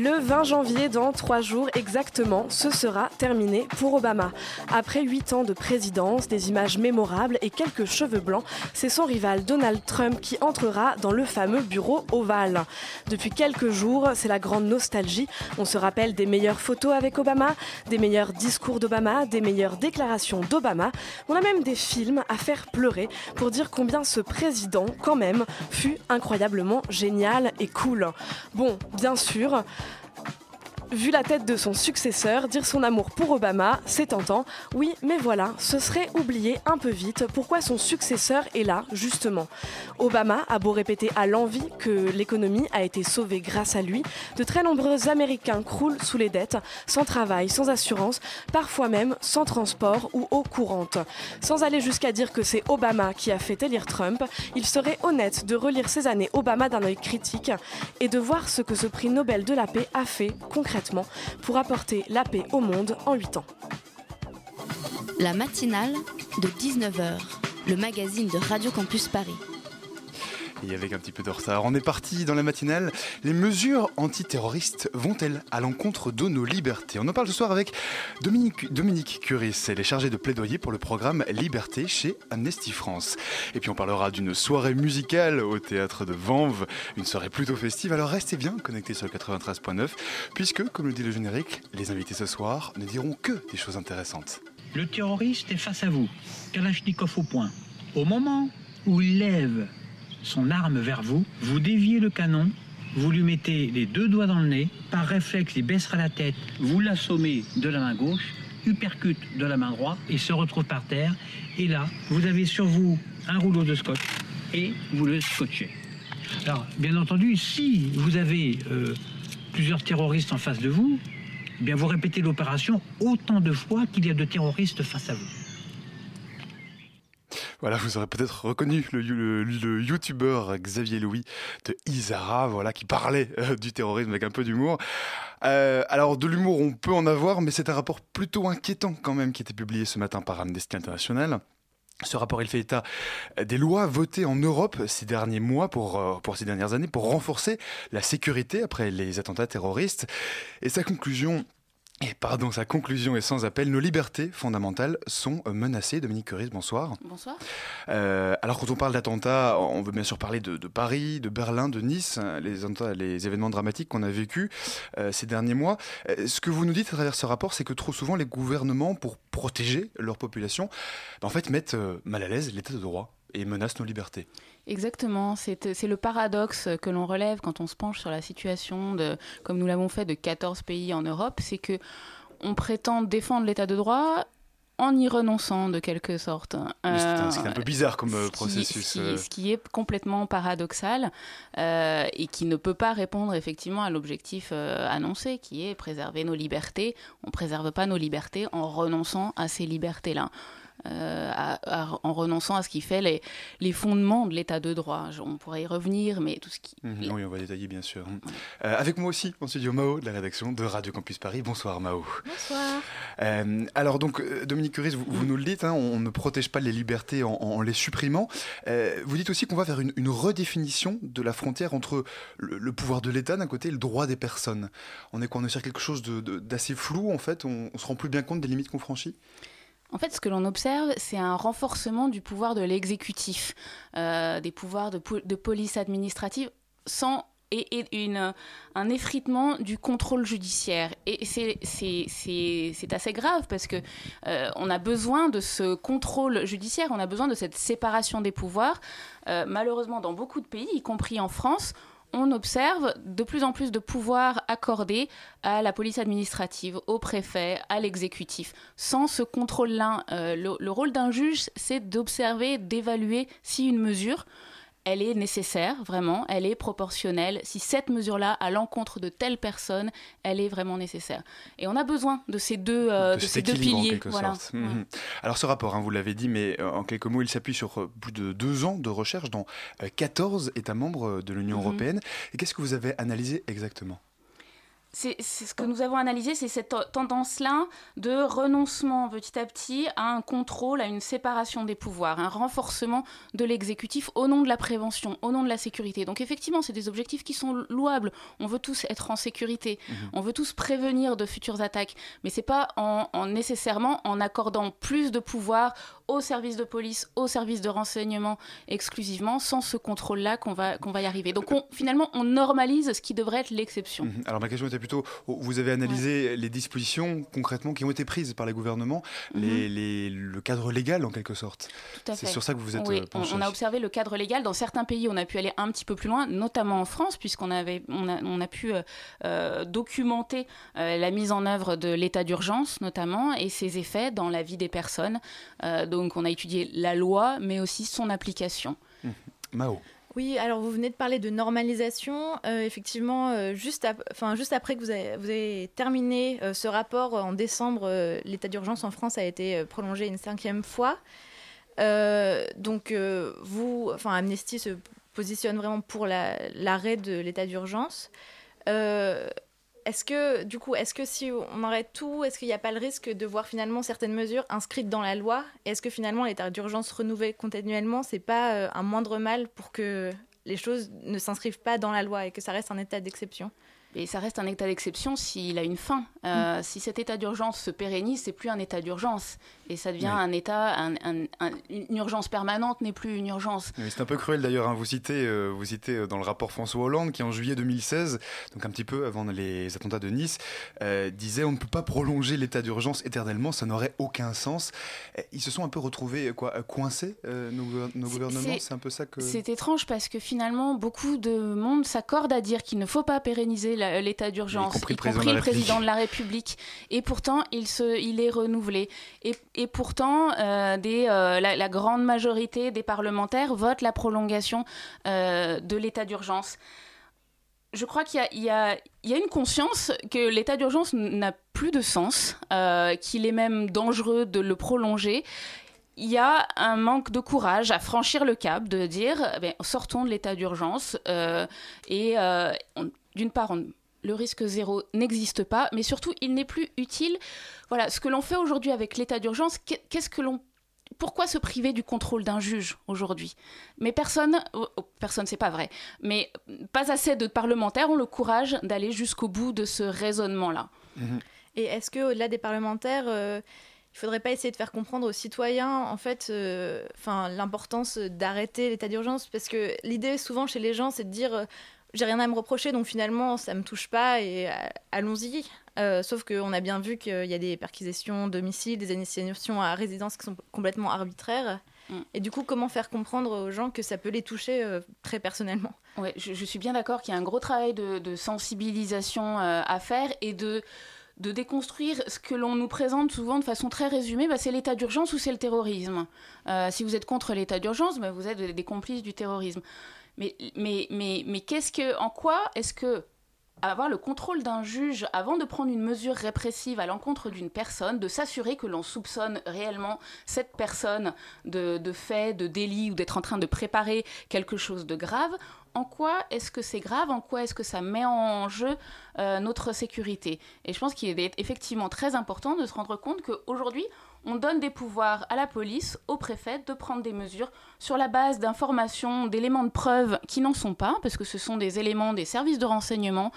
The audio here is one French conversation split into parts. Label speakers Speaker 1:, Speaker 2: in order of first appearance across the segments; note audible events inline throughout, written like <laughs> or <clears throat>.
Speaker 1: Le 20 janvier, dans trois jours exactement, ce sera terminé pour Obama. Après huit ans de présidence, des images mémorables et quelques cheveux blancs, c'est son rival Donald Trump qui entrera dans le fameux bureau ovale. Depuis quelques jours, c'est la grande nostalgie. On se rappelle des meilleures photos avec Obama, des meilleurs discours d'Obama, des meilleures déclarations d'Obama. On a même des films à faire pleurer pour dire combien ce président, quand même, fut incroyablement génial et cool. Bon, bien sûr, Vu la tête de son successeur, dire son amour pour Obama, c'est tentant. Oui, mais voilà, ce serait oublier un peu vite pourquoi son successeur est là, justement. Obama a beau répéter à l'envie que l'économie a été sauvée grâce à lui, de très nombreux Américains croulent sous les dettes, sans travail, sans assurance, parfois même sans transport ou eau courante. Sans aller jusqu'à dire que c'est Obama qui a fait élire Trump, il serait honnête de relire ces années Obama d'un œil critique et de voir ce que ce prix Nobel de la paix a fait concrètement pour apporter la paix au monde en 8 ans.
Speaker 2: La matinale de 19h, le magazine de Radio Campus Paris.
Speaker 3: Et avec un petit peu de retard, on est parti dans la matinale. Les mesures antiterroristes vont-elles à l'encontre de nos libertés? On en parle ce soir avec Dominique, Dominique Curis. Elle est chargée de plaidoyer pour le programme Liberté chez Amnesty France. Et puis on parlera d'une soirée musicale au théâtre de Vanves, une soirée plutôt festive. Alors restez bien connectés sur le 93.9, puisque, comme le dit le générique, les invités ce soir ne diront que des choses intéressantes.
Speaker 4: Le terroriste est face à vous, Kalachnikov au point. Au moment où il lève son arme vers vous, vous déviez le canon, vous lui mettez les deux doigts dans le nez, par réflexe il baissera la tête, vous l'assommez de la main gauche, uppercute de la main droite et se retrouve par terre. Et là, vous avez sur vous un rouleau de scotch et vous le scotchez. Alors, bien entendu, si vous avez euh, plusieurs terroristes en face de vous, eh vous répétez l'opération autant de fois qu'il y a de terroristes face à vous.
Speaker 3: Voilà, vous aurez peut-être reconnu le, le, youtubeur Xavier Louis de Isara, voilà, qui parlait euh, du terrorisme avec un peu d'humour. Euh, alors, de l'humour, on peut en avoir, mais c'est un rapport plutôt inquiétant quand même qui était publié ce matin par Amnesty International. Ce rapport, il fait état des lois votées en Europe ces derniers mois, pour, euh, pour ces dernières années, pour renforcer la sécurité après les attentats terroristes. Et sa conclusion et pardon, sa conclusion est sans appel. Nos libertés fondamentales sont menacées. Dominique Curis, bonsoir.
Speaker 5: Bonsoir.
Speaker 3: Euh, alors quand on parle d'attentats, on veut bien sûr parler de, de, Paris, de Berlin, de Nice, les, les événements dramatiques qu'on a vécus euh, ces derniers mois. Euh, ce que vous nous dites à travers ce rapport, c'est que trop souvent les gouvernements, pour protéger leur population, en fait mettent mal à l'aise l'état de droit et menacent nos libertés.
Speaker 5: Exactement, c'est le paradoxe que l'on relève quand on se penche sur la situation, de, comme nous l'avons fait, de 14 pays en Europe, c'est que on prétend défendre l'état de droit en y renonçant de quelque sorte.
Speaker 3: Euh, c'est un peu bizarre comme
Speaker 5: ce
Speaker 3: processus.
Speaker 5: Qui, ce, qui, ce, qui, est complètement paradoxal euh, et qui ne peut pas répondre effectivement à l'objectif euh, annoncé, qui est préserver nos libertés. On ne préserve pas nos libertés en renonçant à ces libertés-là. Euh, à, à, en renonçant à ce qui fait les, les fondements de l'état de droit. On pourrait y revenir, mais tout ce qui...
Speaker 3: Mmh, oui, on va détailler, bien sûr. Euh, avec moi aussi, en studio Mao, de la rédaction de Radio Campus Paris. Bonsoir Mao.
Speaker 5: Bonsoir.
Speaker 3: Euh, alors donc, Dominique Curis, vous, vous, nous le dites, hein, on ne protège pas les libertés en, en les supprimant. Euh, vous dites aussi qu'on va vers une, une, redéfinition de la frontière entre le, le pouvoir de l'État d'un côté et le droit des personnes. On est quoi On est sur quelque chose d'assez flou, en fait On ne se rend plus bien compte des limites qu'on franchit?
Speaker 5: En fait, ce que l'on observe, c'est un renforcement du pouvoir de l'exécutif, euh, des pouvoirs de, po de, police administrative, sans et, un effritement du contrôle judiciaire. Et c'est assez grave parce que euh, on a besoin de ce contrôle judiciaire, on a besoin de cette séparation des pouvoirs. Euh, malheureusement, dans beaucoup de pays, y compris en France, on observe de plus en plus de pouvoirs accordés à la police administrative, au préfet, à l'exécutif. Sans ce contrôle-là, euh, le, rôle d'un juge, c'est d'observer, d'évaluer si une mesure elle est nécessaire, vraiment, elle est proportionnelle. Si cette mesure-là, à l'encontre de telle personne, elle est vraiment nécessaire. Et on a besoin de ces deux, euh, de, ces deux piliers. Voilà.
Speaker 3: Mhm. Alors ce rapport, hein, vous l'avez dit, mais euh, en quelques mots, il s'appuie sur euh, plus de deux ans de recherche dans 14 États membres de l'Union mhm. européenne. Et qu'est-ce que vous avez analysé exactement?
Speaker 5: C'est ce que nous avons analysé, c'est cette tendance-là de renoncement petit à petit à un contrôle, à une séparation des pouvoirs, un renforcement de l'exécutif au nom de la prévention, au nom de la sécurité. Donc effectivement, c'est des objectifs qui sont louables. On veut tous être en sécurité, mhm. on veut tous prévenir de futures attaques, mais c'est pas en, nécessairement en accordant plus de pouvoir aux services de police, aux services de renseignement exclusivement, sans ce contrôle-là qu'on va, qu'on va y arriver. Donc finalement, on normalise ce qui devrait être l'exception.
Speaker 3: Mhm. Alors ma question était plutôt, vous avez analysé les dispositions concrètement qui ont été prises par les gouvernements, mhm. les, le cadre légal en quelque sorte. C'est sur ça que vous êtes
Speaker 5: oui, euh, on, a observé le cadre légal. Dans certains pays, on a pu aller un petit peu plus loin, notamment en France, puisqu'on avait, on a, on a pu euh, euh, documenter la mise en œuvre de l'état d'urgence, notamment, et ses effets dans la vie des personnes. Donc on a étudié la loi, mais aussi son application.
Speaker 3: Mmh. Mao.
Speaker 6: Oui, alors vous venez de parler de normalisation. Euh, effectivement, euh, juste, juste après que vous avez, terminé euh, ce rapport en décembre, l'état d'urgence en France a été prolongé une cinquième fois. donc, vous, enfin, Amnesty se positionne vraiment pour l'arrêt de l'état d'urgence. Est-ce que, du coup, est-ce que si on arrête tout, est-ce qu'il n'y a pas le risque de voir finalement certaines mesures inscrites dans la loi? Est-ce que finalement l'état d'urgence renouvelé continuellement, c'est pas euh, un moindre mal pour que les choses ne s'inscrivent pas dans la loi et que ça reste un état d'exception?
Speaker 5: Et ça reste un état d'exception s'il a une fin. Euh, mm. Si cet état d'urgence se pérennise, c'est plus un état d'urgence. Et ça devient un état, une urgence permanente n'est plus une urgence.
Speaker 3: c'est un peu cruel d'ailleurs. Hein. Vous, citez, euh, vous citez euh, dans le rapport François Hollande qui, en juillet 2016, donc un petit peu avant les attentats de Nice, disait on ne peut pas prolonger l'état d'urgence éternellement, ça n'aurait aucun sens. Ils se sont un peu retrouvés quoi, coincés, nos, nos gouvernements? C'est un peu ça que.
Speaker 5: C'est étrange parce que finalement, beaucoup de monde s'accorde à dire qu'il ne faut pas pérenniser l'état d'urgence, y compris, le, président, de la République. Et pourtant, il, se, il est renouvelé. Et, et pourtant, euh, euh, la, grande majorité des parlementaires votent la prolongation euh, de l'état d'urgence. Je crois qu'il y, a une conscience que l'état d'urgence n'a plus de sens, qu'il est même dangereux de le prolonger il y a un manque de courage à franchir le cap, de dire eh sortons de l'état d'urgence. et d'une part, le risque zéro n'existe pas, mais surtout, il n'est plus utile. Voilà, ce que l'on fait aujourd'hui avec l'état d'urgence, qu'est-ce que l'on pourquoi se priver du contrôle d'un juge aujourd'hui? Mais personne, oh, oh, personne, c'est pas vrai, mais pas assez de parlementaires ont le courage d'aller jusqu'au bout de ce raisonnement-là.
Speaker 6: Et est-ce que au-delà des parlementaires, euh, il faudrait pas essayer de faire comprendre aux citoyens, en fait, euh, enfin, l'importance d'arrêter l'état d'urgence, parce que l'idée souvent chez les gens, c'est de dire euh, j'ai rien à me reprocher, donc finalement, ça me touche pas et euh, allons-y. Euh, sauf qu'on a bien vu qu'il y a des perquisitions domicile, des initiations à résidence qui sont complètement arbitraires. Mm. Et du coup, comment faire comprendre aux gens que ça peut les toucher euh, très personnellement?
Speaker 5: Ouais, je, suis bien d'accord qu'il y a un gros travail de, sensibilisation à faire et de de déconstruire ce que l'on nous présente souvent de façon très résumée, bah, c'est l'état d'urgence ou c'est le terrorisme? si vous êtes contre l'état d'urgence, bah, vous êtes des complices du terrorisme. Mais, mais, mais, mais qu'est-ce que, en quoi est-ce que avoir le contrôle d'un juge avant de prendre une mesure répressive à l'encontre d'une personne, de s'assurer que l'on soupçonne réellement cette personne de, fait, de délit ou d'être en train de préparer quelque chose de grave, en quoi est-ce que c'est grave, en quoi est-ce que ça met en jeu euh, notre sécurité? Et je pense qu'il est effectivement très important de se rendre compte qu'aujourd'hui, on donne des pouvoirs à la police, au préfet, de prendre des mesures sur la base d'informations, d'éléments de preuve qui n'en sont pas, parce que ce sont des éléments des services de renseignement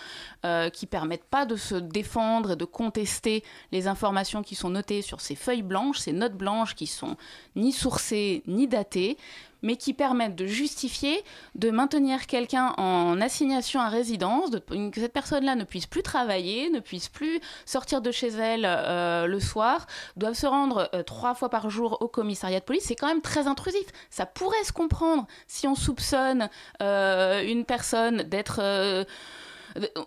Speaker 5: euh, qui permettent pas de se défendre et de contester les informations qui sont notées sur ces feuilles blanches, ces notes blanches qui sont ni sourcées ni datées mais qui permettent de justifier de maintenir quelqu'un en assignation à résidence, de, que cette personne-là ne puisse plus travailler, ne puisse plus sortir de chez elle euh, le soir, doivent se rendre euh, trois fois par jour au commissariat de police. C'est quand même très intrusif. Ça pourrait se comprendre si on soupçonne euh, une personne d'être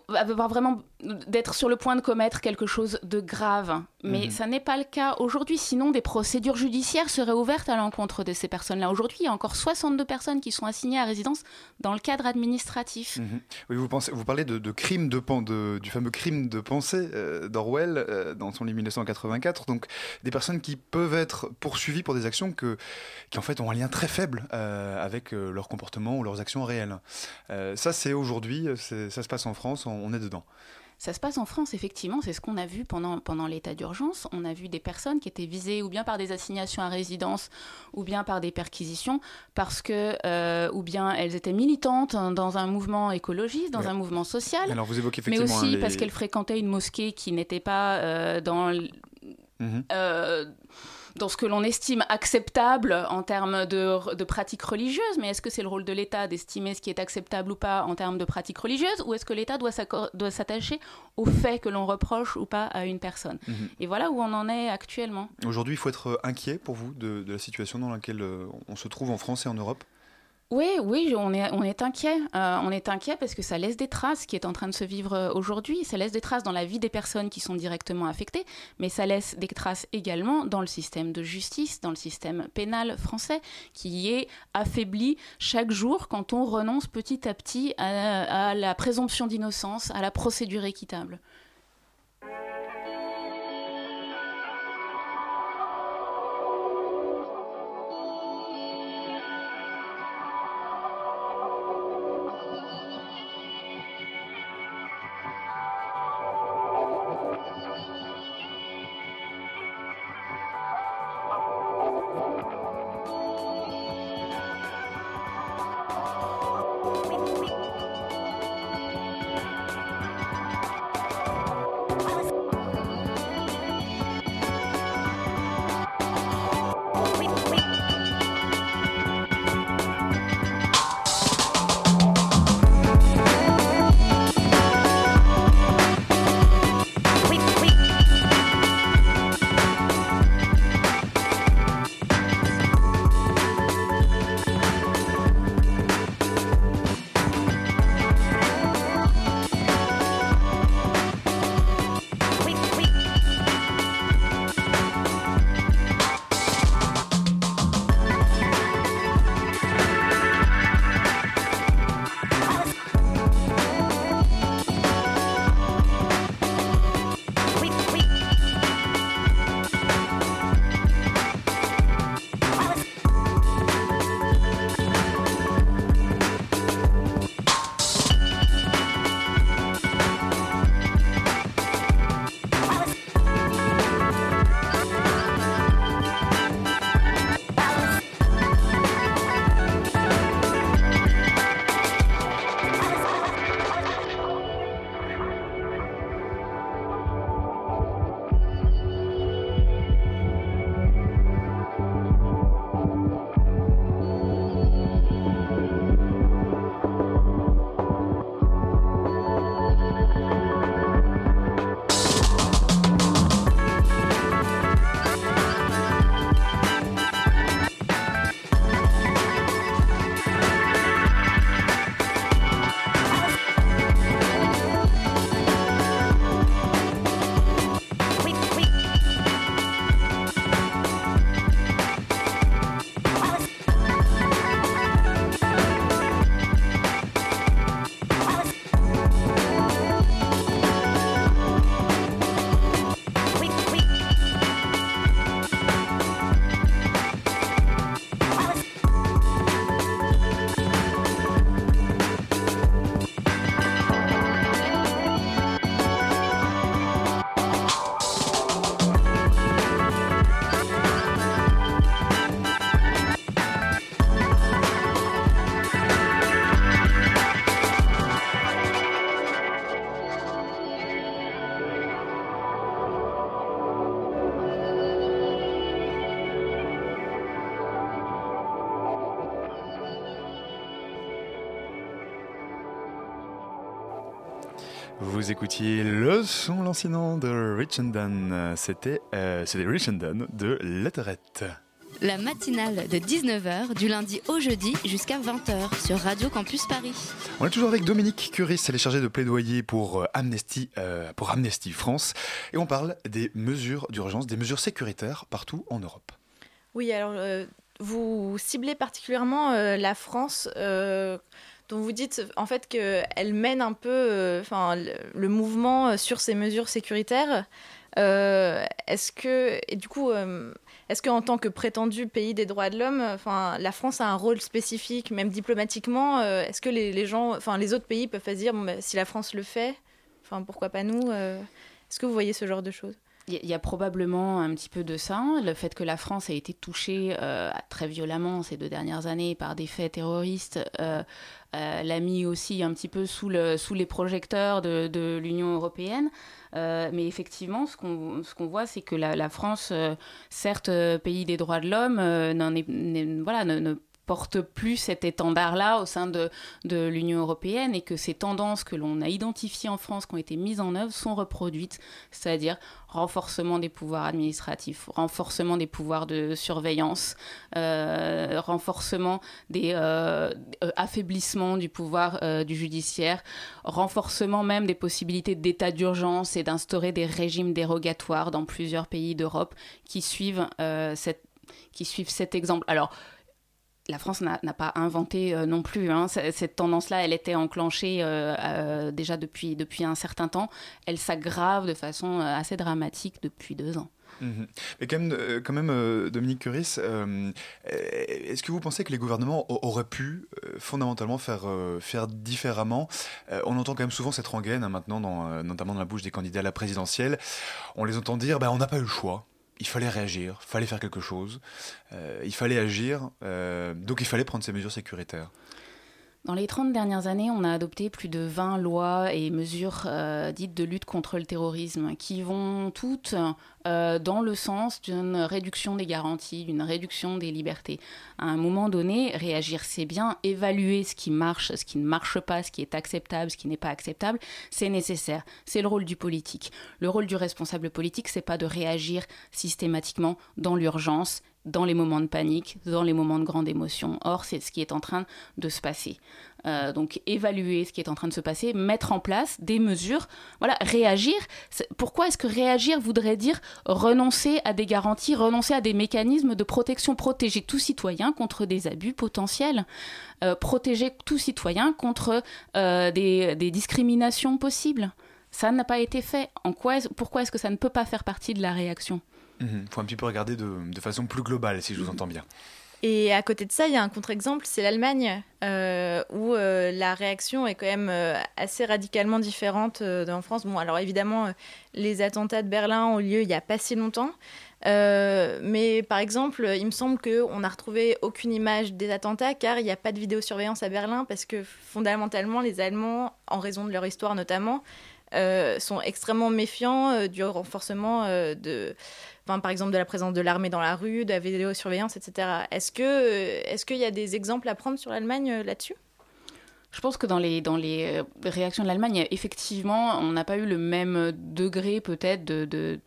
Speaker 5: avoir vraiment d'être sur le point de commettre quelque chose de grave. Mais mhm. ça n'est pas le cas aujourd'hui. Sinon, des procédures judiciaires seraient ouvertes à l'encontre de ces personnes-là. Aujourd'hui, il y a encore 62 personnes qui sont assignées à résidence dans le cadre administratif.
Speaker 3: Mhm. Oui, vous, pensez, vous parlez de, de crime de, de, du fameux crime de pensée euh, d'Orwell euh, dans son livre 1984. Donc, des personnes qui peuvent être poursuivies pour des actions que, qui, en fait, ont un lien très faible euh, avec leur comportement ou leurs actions réelles. ça, c'est aujourd'hui, ça se passe en France, on est dedans.
Speaker 5: Ça se passe en France, effectivement, c'est ce qu'on a vu pendant, pendant l'état d'urgence. On a vu des personnes qui étaient visées ou bien par des assignations à résidence ou bien par des perquisitions parce que, euh, ou bien elles étaient militantes dans un mouvement écologiste, dans un mouvement social.
Speaker 3: Alors vous évoquez
Speaker 5: effectivement mais aussi
Speaker 3: les...
Speaker 5: parce qu'elles fréquentaient une mosquée qui n'était pas euh, dans. Mmh dans ce que l'on estime acceptable en termes de, de pratiques religieuses, mais est-ce que c'est le rôle de l'État d'estimer ce qui est acceptable ou pas en termes de pratiques religieuses, ou est-ce que l'État doit s'attacher au fait que l'on reproche ou pas à une personne? Mhm. Et voilà où on en est actuellement.
Speaker 3: Aujourd'hui, il faut être inquiet pour vous de, de la situation dans laquelle euh, on se trouve en France et en Europe?
Speaker 5: Oui, oui, on est, on inquiet. Euh, on est inquiet parce que ça laisse des traces qui est en train de se vivre euh, aujourd'hui. Ça laisse des traces dans la vie des personnes qui sont directement affectées, mais ça laisse des traces également dans le système de justice, dans le système pénal français, qui est affaibli chaque jour quand on renonce petit à petit à la présomption d'innocence, à la procédure équitable.
Speaker 3: Vous écoutiez le son lancinant de Rich and Dan. C'était euh, Rich and Dan de Letterette.
Speaker 2: La matinale de 19h du lundi au jeudi jusqu'à 20h sur Radio Campus Paris.
Speaker 3: On est toujours avec Dominique Curis, elle est chargée de plaidoyer pour euh, Amnesty, euh, pour Amnesty France et on parle des mesures d'urgence, des mesures sécuritaires partout en Europe.
Speaker 6: Oui, alors euh, vous ciblez particulièrement la France dont vous dites en fait qu'elle mène un peu euh, le, mouvement euh, sur ces mesures sécuritaires. Euh, est-ce que, et du coup, est-ce qu'en tant que prétendu pays des droits de l'homme, la France a un rôle spécifique, même diplomatiquement Est-ce que les, gens, les autres pays peuvent se dire, bon, bah, si la France le fait, enfin, pourquoi pas nous Est-ce que vous voyez ce genre de choses?
Speaker 5: Il y a probablement un petit peu de ça. Le fait que la France a été touchée très violemment ces deux dernières années par des faits terroristes euh, l'a mis aussi un petit peu sous, le, sous les projecteurs de, de l'Union européenne. Euh, mais effectivement, ce qu'on ce voit, c'est que la, la France, euh, certes pays des droits de l'homme, voilà, ne, ne porte plus cet étendard-là au sein de, de l'Union européenne et que ces tendances que l'on a identifiées en France, qui ont été mises en œuvre, sont reproduites, c'est-à-dire renforcement des pouvoirs administratifs, renforcement des pouvoirs de surveillance, euh, renforcement des euh, euh affaiblissements du pouvoir euh, du judiciaire, renforcement même des possibilités d'état d'urgence et d'instaurer des régimes dérogatoires dans plusieurs pays d'Europe qui suivent qui suivent cet exemple. Alors, la France n'a pas inventé euh, non plus. Hein. Cette tendance-là, elle était enclenchée euh, euh, déjà depuis, un certain temps. Elle s'aggrave de façon assez dramatique depuis deux ans.
Speaker 3: Mhm. Mais quand même, Dominique Curis, est-ce que vous pensez que les gouvernements auraient pu fondamentalement faire, différemment? On entend quand même souvent cette rengaine hein, maintenant, notamment dans la bouche des candidats à la présidentielle. On les entend dire bah, on n'a pas eu le choix il fallait réagir, il fallait faire quelque chose, euh, il fallait agir, euh, donc il fallait prendre ces mesures sécuritaires.
Speaker 5: Dans les 30 dernières années, on a adopté plus de 20 lois et mesures euh, dites de lutte contre le terrorisme qui vont toutes euh, dans le sens d'une réduction des garanties, d'une réduction des libertés. À un moment donné, réagir, c'est bien, évaluer ce qui marche, ce qui ne marche pas, ce qui est acceptable, ce qui n'est pas acceptable, c'est nécessaire. C'est le rôle du politique. Le rôle du responsable politique, c'est pas de réagir systématiquement dans l'urgence dans les moments de panique, dans les moments de grande émotion. Or, c'est ce qui est en train de se passer. Euh, donc, évaluer ce qui est en train de se passer, mettre en place des mesures, voilà, réagir. Pourquoi est-ce que réagir voudrait dire renoncer à des garanties, renoncer à des mécanismes de protection, protéger tout citoyen contre des abus potentiels, euh, protéger tout citoyen contre euh, des, discriminations possibles? Ça n'a pas été fait. En quoi pourquoi est-ce que ça ne peut pas faire partie de la réaction?
Speaker 3: Il mhm. faut un petit peu regarder de, de, façon plus globale, si je vous entends bien.
Speaker 6: Et à côté de ça, il y a un contre-exemple, c'est l'Allemagne, euh, où euh, la réaction est quand même euh, assez radicalement différente en France. Bon, alors évidemment, les attentats de Berlin ont lieu il n'y a pas si longtemps. mais par exemple, il me semble qu'on n'a retrouvé aucune image des attentats car il n'y a pas de vidéosurveillance à Berlin parce que fondamentalement, les Allemands, en raison de leur histoire notamment, sont extrêmement méfiants du renforcement de par exemple de la présence de l'armée dans la rue, de la vidéosurveillance, etc. Est-ce que euh, est-ce qu'il y a des exemples à prendre sur l'Allemagne euh, là-dessus?
Speaker 5: Je pense que dans les, dans les euh, réactions de l'Allemagne, effectivement, on n'a pas eu le même degré peut-être de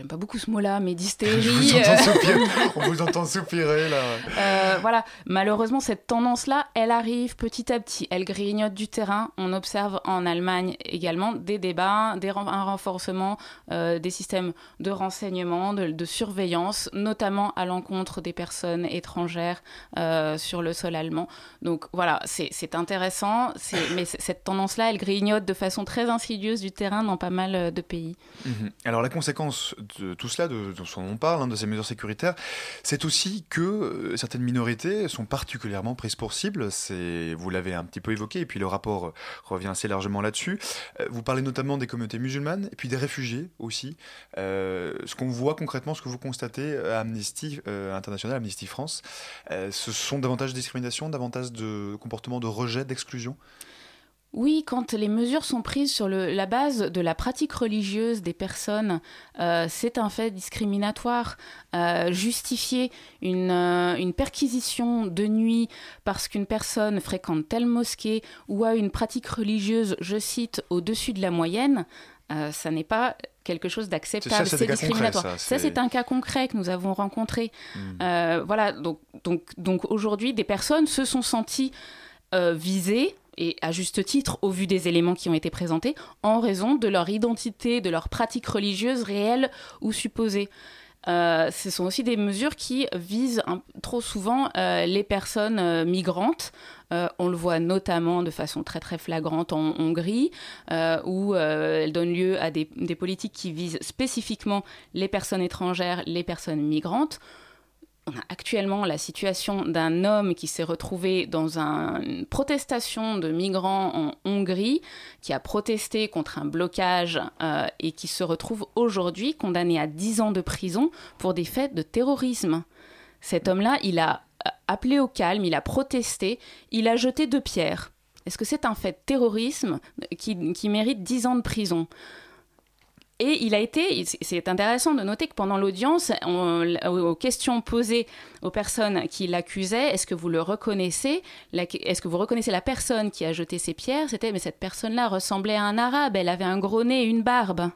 Speaker 5: j'aime pas beaucoup ce mot-là, mais d'hystérie. <laughs>
Speaker 3: on vous entend soupirer là.
Speaker 5: Euh, voilà, malheureusement, cette tendance-là, elle arrive petit à petit. Elle grignote du terrain. On observe en Allemagne également des débats, des, un renforcement euh, des systèmes de renseignement, de, surveillance, notamment à l'encontre des personnes étrangères euh, sur le sol allemand. Donc voilà, c'est intéressant, mais cette tendance-là, elle grignote de façon très insidieuse du terrain dans pas mal de pays.
Speaker 3: Mhm. Alors la conséquence de tout cela, de, ce dont on parle, hein, de ces mesures sécuritaires, c'est aussi que euh, certaines minorités sont particulièrement prises pour cible. Vous l'avez un petit peu évoqué, et puis le rapport euh, revient assez largement là-dessus. Euh, vous parlez notamment des communautés musulmanes, et puis des réfugiés aussi. ce qu'on voit concrètement, ce que vous constatez à Amnesty International, Amnesty France, ce sont davantage de discrimination, davantage de comportements de rejet, d'exclusion?
Speaker 5: Oui, quand les mesures sont prises sur le, la base de la pratique religieuse des personnes, euh, c'est un fait discriminatoire. Euh, justifier une, euh, une, perquisition de nuit parce qu'une personne fréquente telle mosquée ou a une pratique religieuse, je cite, au-dessus de la moyenne, ça n'est pas quelque chose d'acceptable, c'est discriminatoire. Ça, c'est un cas concret que nous avons rencontré. Hmm. voilà, donc, donc, donc aujourd'hui, des personnes se sont senties visées et à juste titre au vu des éléments qui ont été présentés, en raison de leur identité, de leur pratique religieuse réelle ou supposée. Euh, ce sont aussi des mesures qui visent trop souvent euh, les personnes euh, migrantes. on le voit notamment de façon très très flagrante en Hongrie, où elles donnent lieu à des, politiques qui visent spécifiquement les personnes étrangères, les personnes migrantes actuellement la situation d'un homme qui s'est retrouvé dans une protestation de migrants en Hongrie, qui a protesté contre un blocage euh, et qui se retrouve aujourd'hui condamné à 10 ans de prison pour des faits de terrorisme. Cet homme-là, il a euh, appelé au calme, il a protesté, il a jeté deux pierres. Est-ce que c'est un fait de terrorisme qui, qui mérite 10 ans de prison? Et il a été, c'est intéressant de noter que pendant l'audience, aux questions posées aux personnes qui l'accusaient, est-ce que vous le reconnaissez? Est-ce que vous reconnaissez la personne qui a jeté ces pierres? C'était, mais cette personne-là ressemblait à un arabe, elle avait un gros nez une barbe.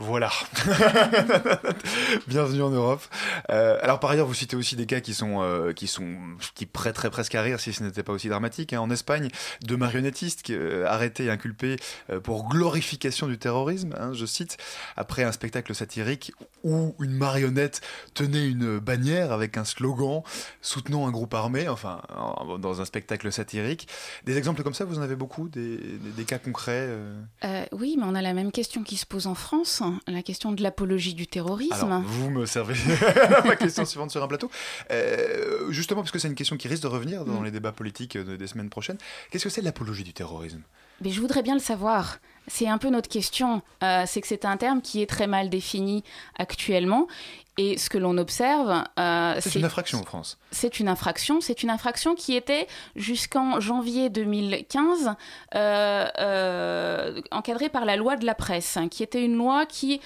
Speaker 3: Voilà. <laughs> Bienvenue en Europe. Euh, alors par ailleurs, vous citez aussi des cas qui sont euh, qui sont qui prêteraient presque à rire si ce n'était pas aussi dramatique. Hein. En Espagne, deux marionnettistes euh, arrêtés et inculpés pour glorification du terrorisme, hein, je cite, après un spectacle satirique où une marionnette tenait une bannière avec un slogan soutenant un groupe armé, enfin dans un spectacle satirique. Des exemples comme ça, vous en avez beaucoup, des, des cas concrets.
Speaker 5: oui, mais on a la même question qui se pose en France la question de l'apologie du terrorisme.
Speaker 3: vous me servez <laughs> ma question suivante sur un plateau. Euh, justement, parce que c'est une question qui risque de revenir dans mm. les débats politiques des semaines prochaines. Qu'est-ce que c'est l'apologie du terrorisme?
Speaker 5: Mais je voudrais bien le savoir. C'est un peu notre question. Euh, c'est que c'est un terme qui est très mal défini actuellement. Et ce que l'on observe,
Speaker 3: euh, c'est une infraction en France.
Speaker 5: C'est une infraction. C'est une infraction qui était jusqu'en janvier 2015 euh, euh, encadrée par la loi de la presse, hein, qui était une loi qui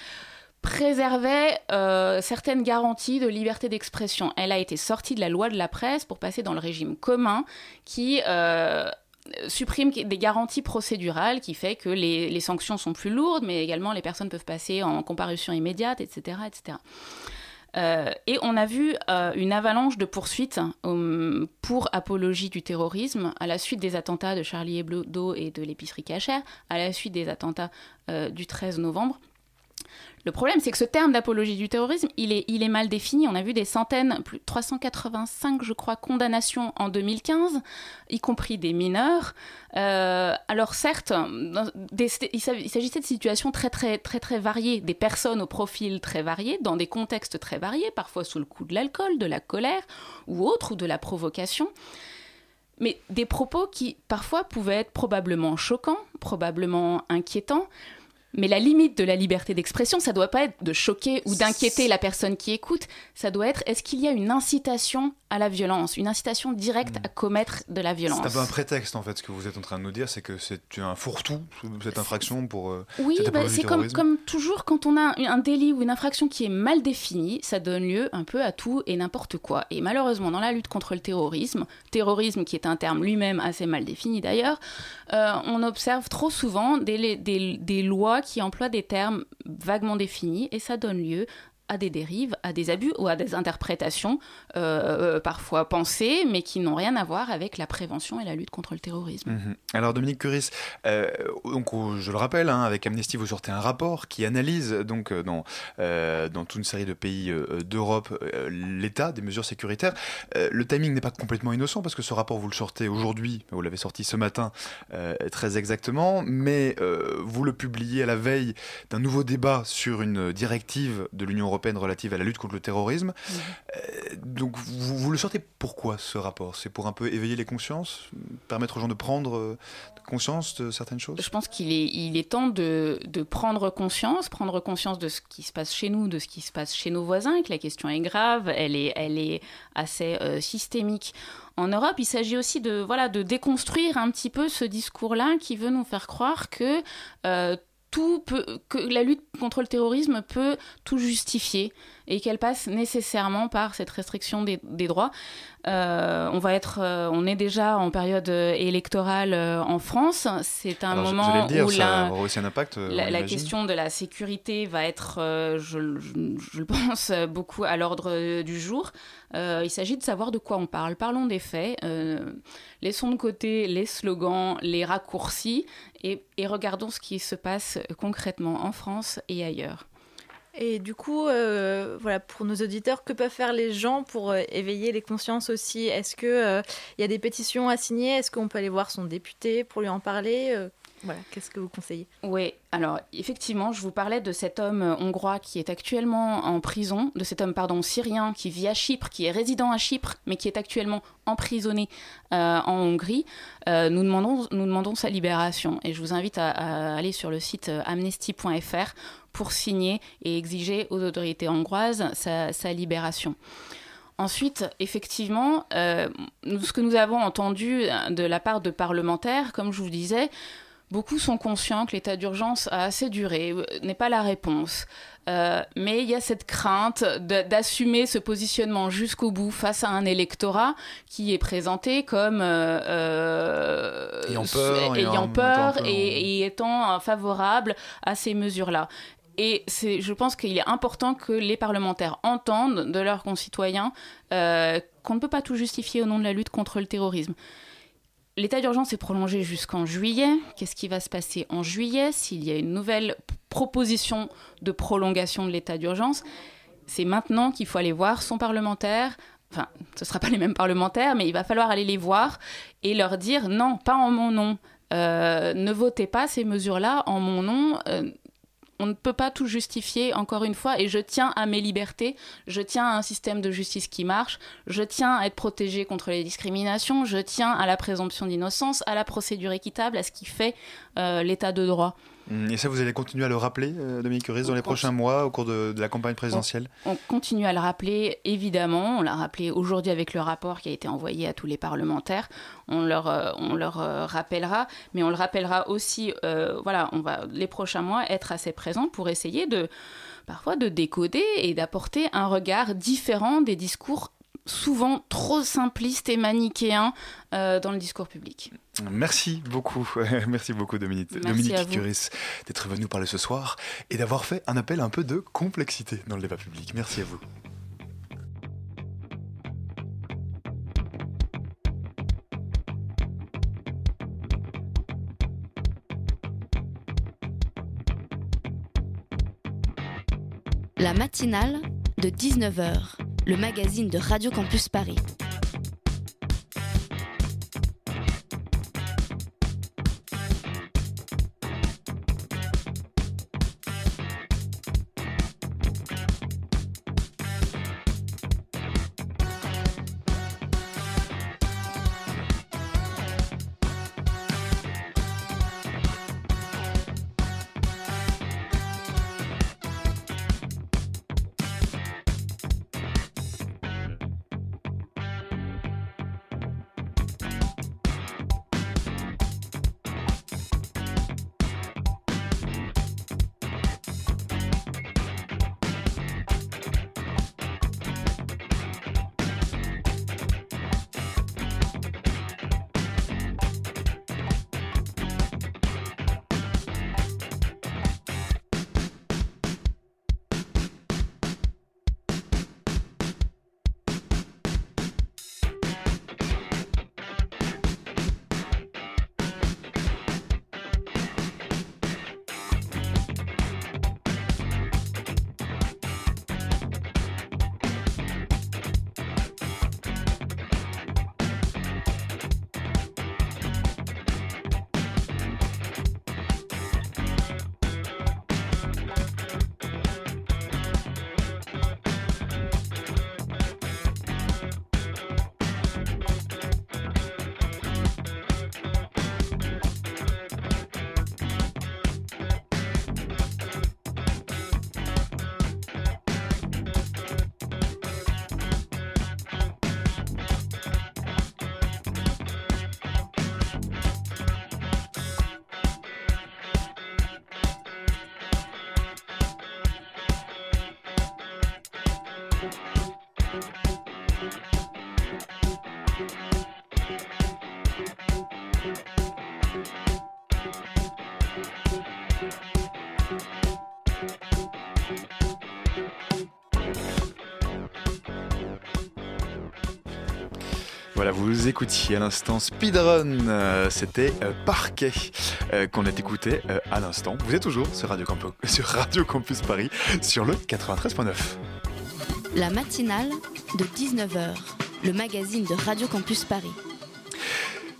Speaker 5: préservait certaines garanties de liberté d'expression. Elle a été sortie de la loi de la presse pour passer dans le régime commun qui supprime des garanties procédurales qui fait que les, les, sanctions sont plus lourdes, mais également les personnes peuvent passer en comparution immédiate, etc. etc. Euh, et on a vu euh, une avalanche de poursuites euh, pour apologie du terrorisme à la suite des attentats de Charlie Hebdo et de l'épicerie cachère, à la suite des attentats du 13 novembre. Le problème, c'est que ce terme d'apologie du terrorisme, il est, mal défini. On a vu des centaines, plus 385, je crois, condamnations en 2015, y compris des mineurs. Euh, alors certes, il s'agissait de situations très, très, très, très variées, des personnes au profil très varié, dans des contextes très variés, parfois sous le coup de l'alcool, de la colère ou autre, ou de la provocation mais des propos qui parfois pouvaient être probablement choquants, probablement inquiétants, mais la limite de la liberté d'expression, ça doit pas être de choquer ou d'inquiéter la personne qui écoute. Ça doit être est-ce qu'il y a une incitation à la violence, une incitation directe à commettre de la violence
Speaker 3: C'est un peu un prétexte en fait. Ce que vous êtes en train de nous dire, c'est que c'est un fourre-tout cette infraction pour. Euh,
Speaker 5: oui, bah, c'est comme, comme toujours quand on a un délit ou une infraction qui est mal définie, ça donne lieu un peu à tout et n'importe quoi. Et malheureusement, dans la lutte contre le terrorisme, terrorisme qui est un terme lui-même assez mal défini d'ailleurs, euh, on observe trop souvent des, des, des lois qui emploie des termes vaguement définis et ça donne lieu à des dérives, à des abus ou à des interprétations euh, euh, parfois pensées, mais qui n'ont rien à voir avec la prévention et la lutte contre le terrorisme.
Speaker 3: Mhm. Alors Dominique Curis, euh, donc, je le rappelle, hein, avec Amnesty, vous sortez un rapport qui analyse donc dans, dans toute une série de pays d'Europe l'état des mesures sécuritaires. le timing n'est pas complètement innocent parce que ce rapport, vous le sortez aujourd'hui, vous l'avez sorti ce matin très exactement, mais vous le publiez à la veille d'un nouveau débat sur une directive de l'Union européenne relative à la lutte contre le terrorisme. Euh, donc vous, vous, le sortez pourquoi ce rapport? C'est pour un peu éveiller les consciences, permettre aux gens de prendre conscience de certaines choses?
Speaker 5: Je pense qu'il est, il est temps de, de, prendre conscience, prendre conscience de ce qui se passe chez nous, de ce qui se passe chez nos voisins, que la question est grave, elle est, elle est assez euh, systémique. En Europe, il s'agit aussi de, voilà, de déconstruire un petit peu ce discours-là qui veut nous faire croire que euh, tout peut, que la lutte contre le terrorisme peut tout justifier et qu'elle passe nécessairement par cette restriction des, des droits. Euh, on va être, euh, on est déjà en période euh, électorale en France. C'est un
Speaker 3: Alors,
Speaker 5: moment
Speaker 3: dire,
Speaker 5: où la,
Speaker 3: aussi un impact,
Speaker 5: la, question de la sécurité va être, euh, je, je- je le <laughs> pense, beaucoup à l'ordre du jour. Il s'agit de savoir de quoi on parle. Parlons des faits. Laissons de côté les slogans, les raccourcis et, regardons ce qui se passe concrètement en France et ailleurs.
Speaker 6: Et du coup, euh, voilà, pour nos auditeurs, que peuvent faire les gens pour euh, éveiller les consciences aussi? Est-ce qu'il il y a des pétitions à signer? Est-ce qu'on peut aller voir son député pour lui en parler? Euh, Qu'est-ce que vous conseillez?
Speaker 5: Oui, alors effectivement, je vous parlais de cet homme euh, hongrois qui est actuellement en prison, de cet homme pardon syrien qui vit à Chypre, qui est résident à Chypre, mais qui est actuellement emprisonné euh, en Hongrie. Euh, nous, demandons, nous demandons sa libération et je vous invite à, aller sur le site amnesty.fr pour signer et exiger aux autorités hongroises sa, libération. Ensuite, effectivement, ce que nous avons entendu de la part de parlementaires, comme je vous disais, Beaucoup sont conscients que l'état d'urgence a assez duré, euh, n'est pas la réponse. Euh, mais il y a cette crainte d'assumer ce positionnement jusqu'au bout face à un électorat qui est présenté comme euh, euh,
Speaker 3: Ayant peur,
Speaker 5: ayant et, et étant favorable à ces mesures-là. Et je pense qu'il est important que les parlementaires entendent de leurs concitoyens qu'on ne peut pas tout justifier au nom de la lutte contre le terrorisme. L'état d'urgence est prolongé jusqu'en juillet. Qu'est-ce qui va se passer en juillet s'il y a une nouvelle proposition de prolongation de l'état d'urgence? C'est maintenant qu'il faut aller voir son parlementaire. Enfin, ce ne sera pas les mêmes parlementaires, mais il va falloir aller les voir et leur dire non, pas en mon nom. Euh, ne votez pas ces mesures-là en mon nom. Euh, on ne peut pas tout justifier, encore une fois, et je tiens à mes libertés, je tiens à un système de justice qui marche, je tiens à être protégé contre les discriminations, je tiens à la présomption d'innocence, à la procédure équitable, à ce qui fait euh, l'état de droit.
Speaker 3: Hum, Et ça, vous allez continuer à le rappeler, euh, Dominique Curis, dans les prochains mois, au cours de, de la campagne présidentielle
Speaker 5: On continue à le rappeler, évidemment. On l'a rappelé aujourd'hui avec le rapport qui a été envoyé à tous les parlementaires. On leur, euh, on leur euh, rappellera, mais on le rappellera aussi. euh, voilà, on va les prochains mois être assez présents pour essayer de parfois de décoder et d'apporter un regard différent des discours souvent trop simplistes et manichéens euh, dans le discours public.
Speaker 3: Merci beaucoup, <laughs> merci beaucoup Dominique,
Speaker 5: Merci
Speaker 3: Dominique. Curis d'être venu parler ce soir et d'avoir fait un appel un peu de complexité dans le débat public. Merci à vous.
Speaker 2: La matinale de 19h, le magazine de Radio Campus Paris.
Speaker 3: Vous écoutiez à l'instant Speedrun, euh, c'était euh, Parquet euh, qu'on a écouté à l'instant. Vous êtes toujours sur Radio, Campo- <laughs> sur Radio Campus Paris sur le 93.9.
Speaker 2: La matinale de 19h, le magazine de Radio Campus Paris.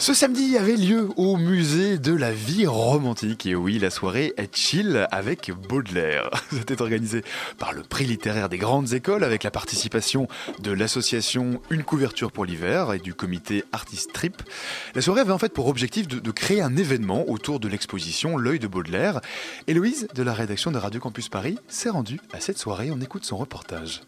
Speaker 3: Ce samedi avait lieu au musée de la vie romantique. Et oui, la soirée est chill avec Baudelaire. <laughs> C'était organisé par le prix littéraire des grandes écoles avec la participation de l'association Une couverture pour l'hiver et du comité Artist Trip. La soirée avait en fait pour objectif de, créer un événement autour de l'exposition L'œil de Baudelaire. Héloïse de la rédaction de Radio Campus Paris s'est rendue à cette soirée. On écoute son reportage.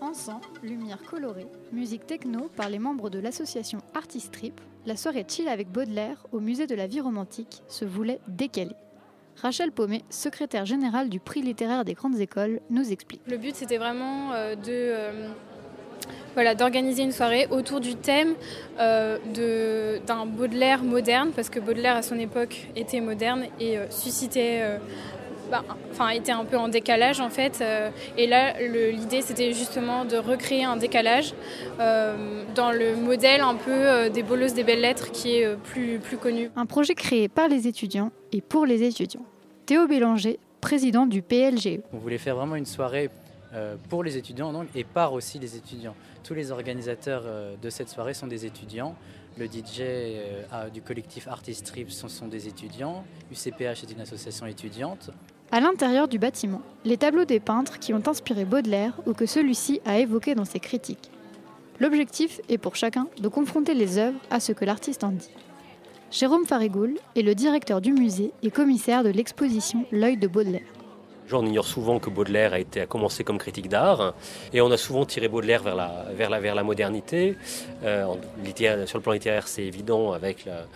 Speaker 7: Encens, lumière colorée, musique techno par les membres de l'association Artist Trip, la soirée chill avec Baudelaire au musée de la vie romantique se voulait décalée. Rachel Paumet, secrétaire générale du prix littéraire des grandes écoles, nous explique.
Speaker 8: Le but, c'était vraiment euh, euh, voilà, d'organiser une soirée autour du thème euh, d'un Baudelaire moderne, parce que Baudelaire, à son époque, était moderne et suscitait... bah, enfin, était un peu en décalage en fait. euh, et là, l'idée, c'était justement de recréer un décalage euh, dans le modèle un peu euh, des boleuses des belles lettres qui est euh, plus, plus connu.
Speaker 7: Un projet créé par les étudiants et pour les étudiants. Théo Bélanger, président du PLGE.
Speaker 9: On voulait faire vraiment une soirée pour les étudiants donc, et par aussi les étudiants. Tous les organisateurs de cette soirée sont des étudiants. Le DJ du collectif Artist Trips sont des étudiants. UCPH est une association étudiante.
Speaker 7: À l'intérieur du bâtiment, les tableaux des peintres qui ont inspiré Baudelaire ou que celui-ci a évoqué dans ses critiques. L'objectif est pour chacun de confronter les œuvres à ce que l'artiste en dit. Jérôme Farigoul est le directeur du musée et commissaire de l'exposition L'œil de Baudelaire.
Speaker 10: On ignore souvent que Baudelaire a, été, a commencé comme critique d'art et on a souvent tiré Baudelaire vers la, modernité. Euh, sur le plan littéraire, c'est évident avec la-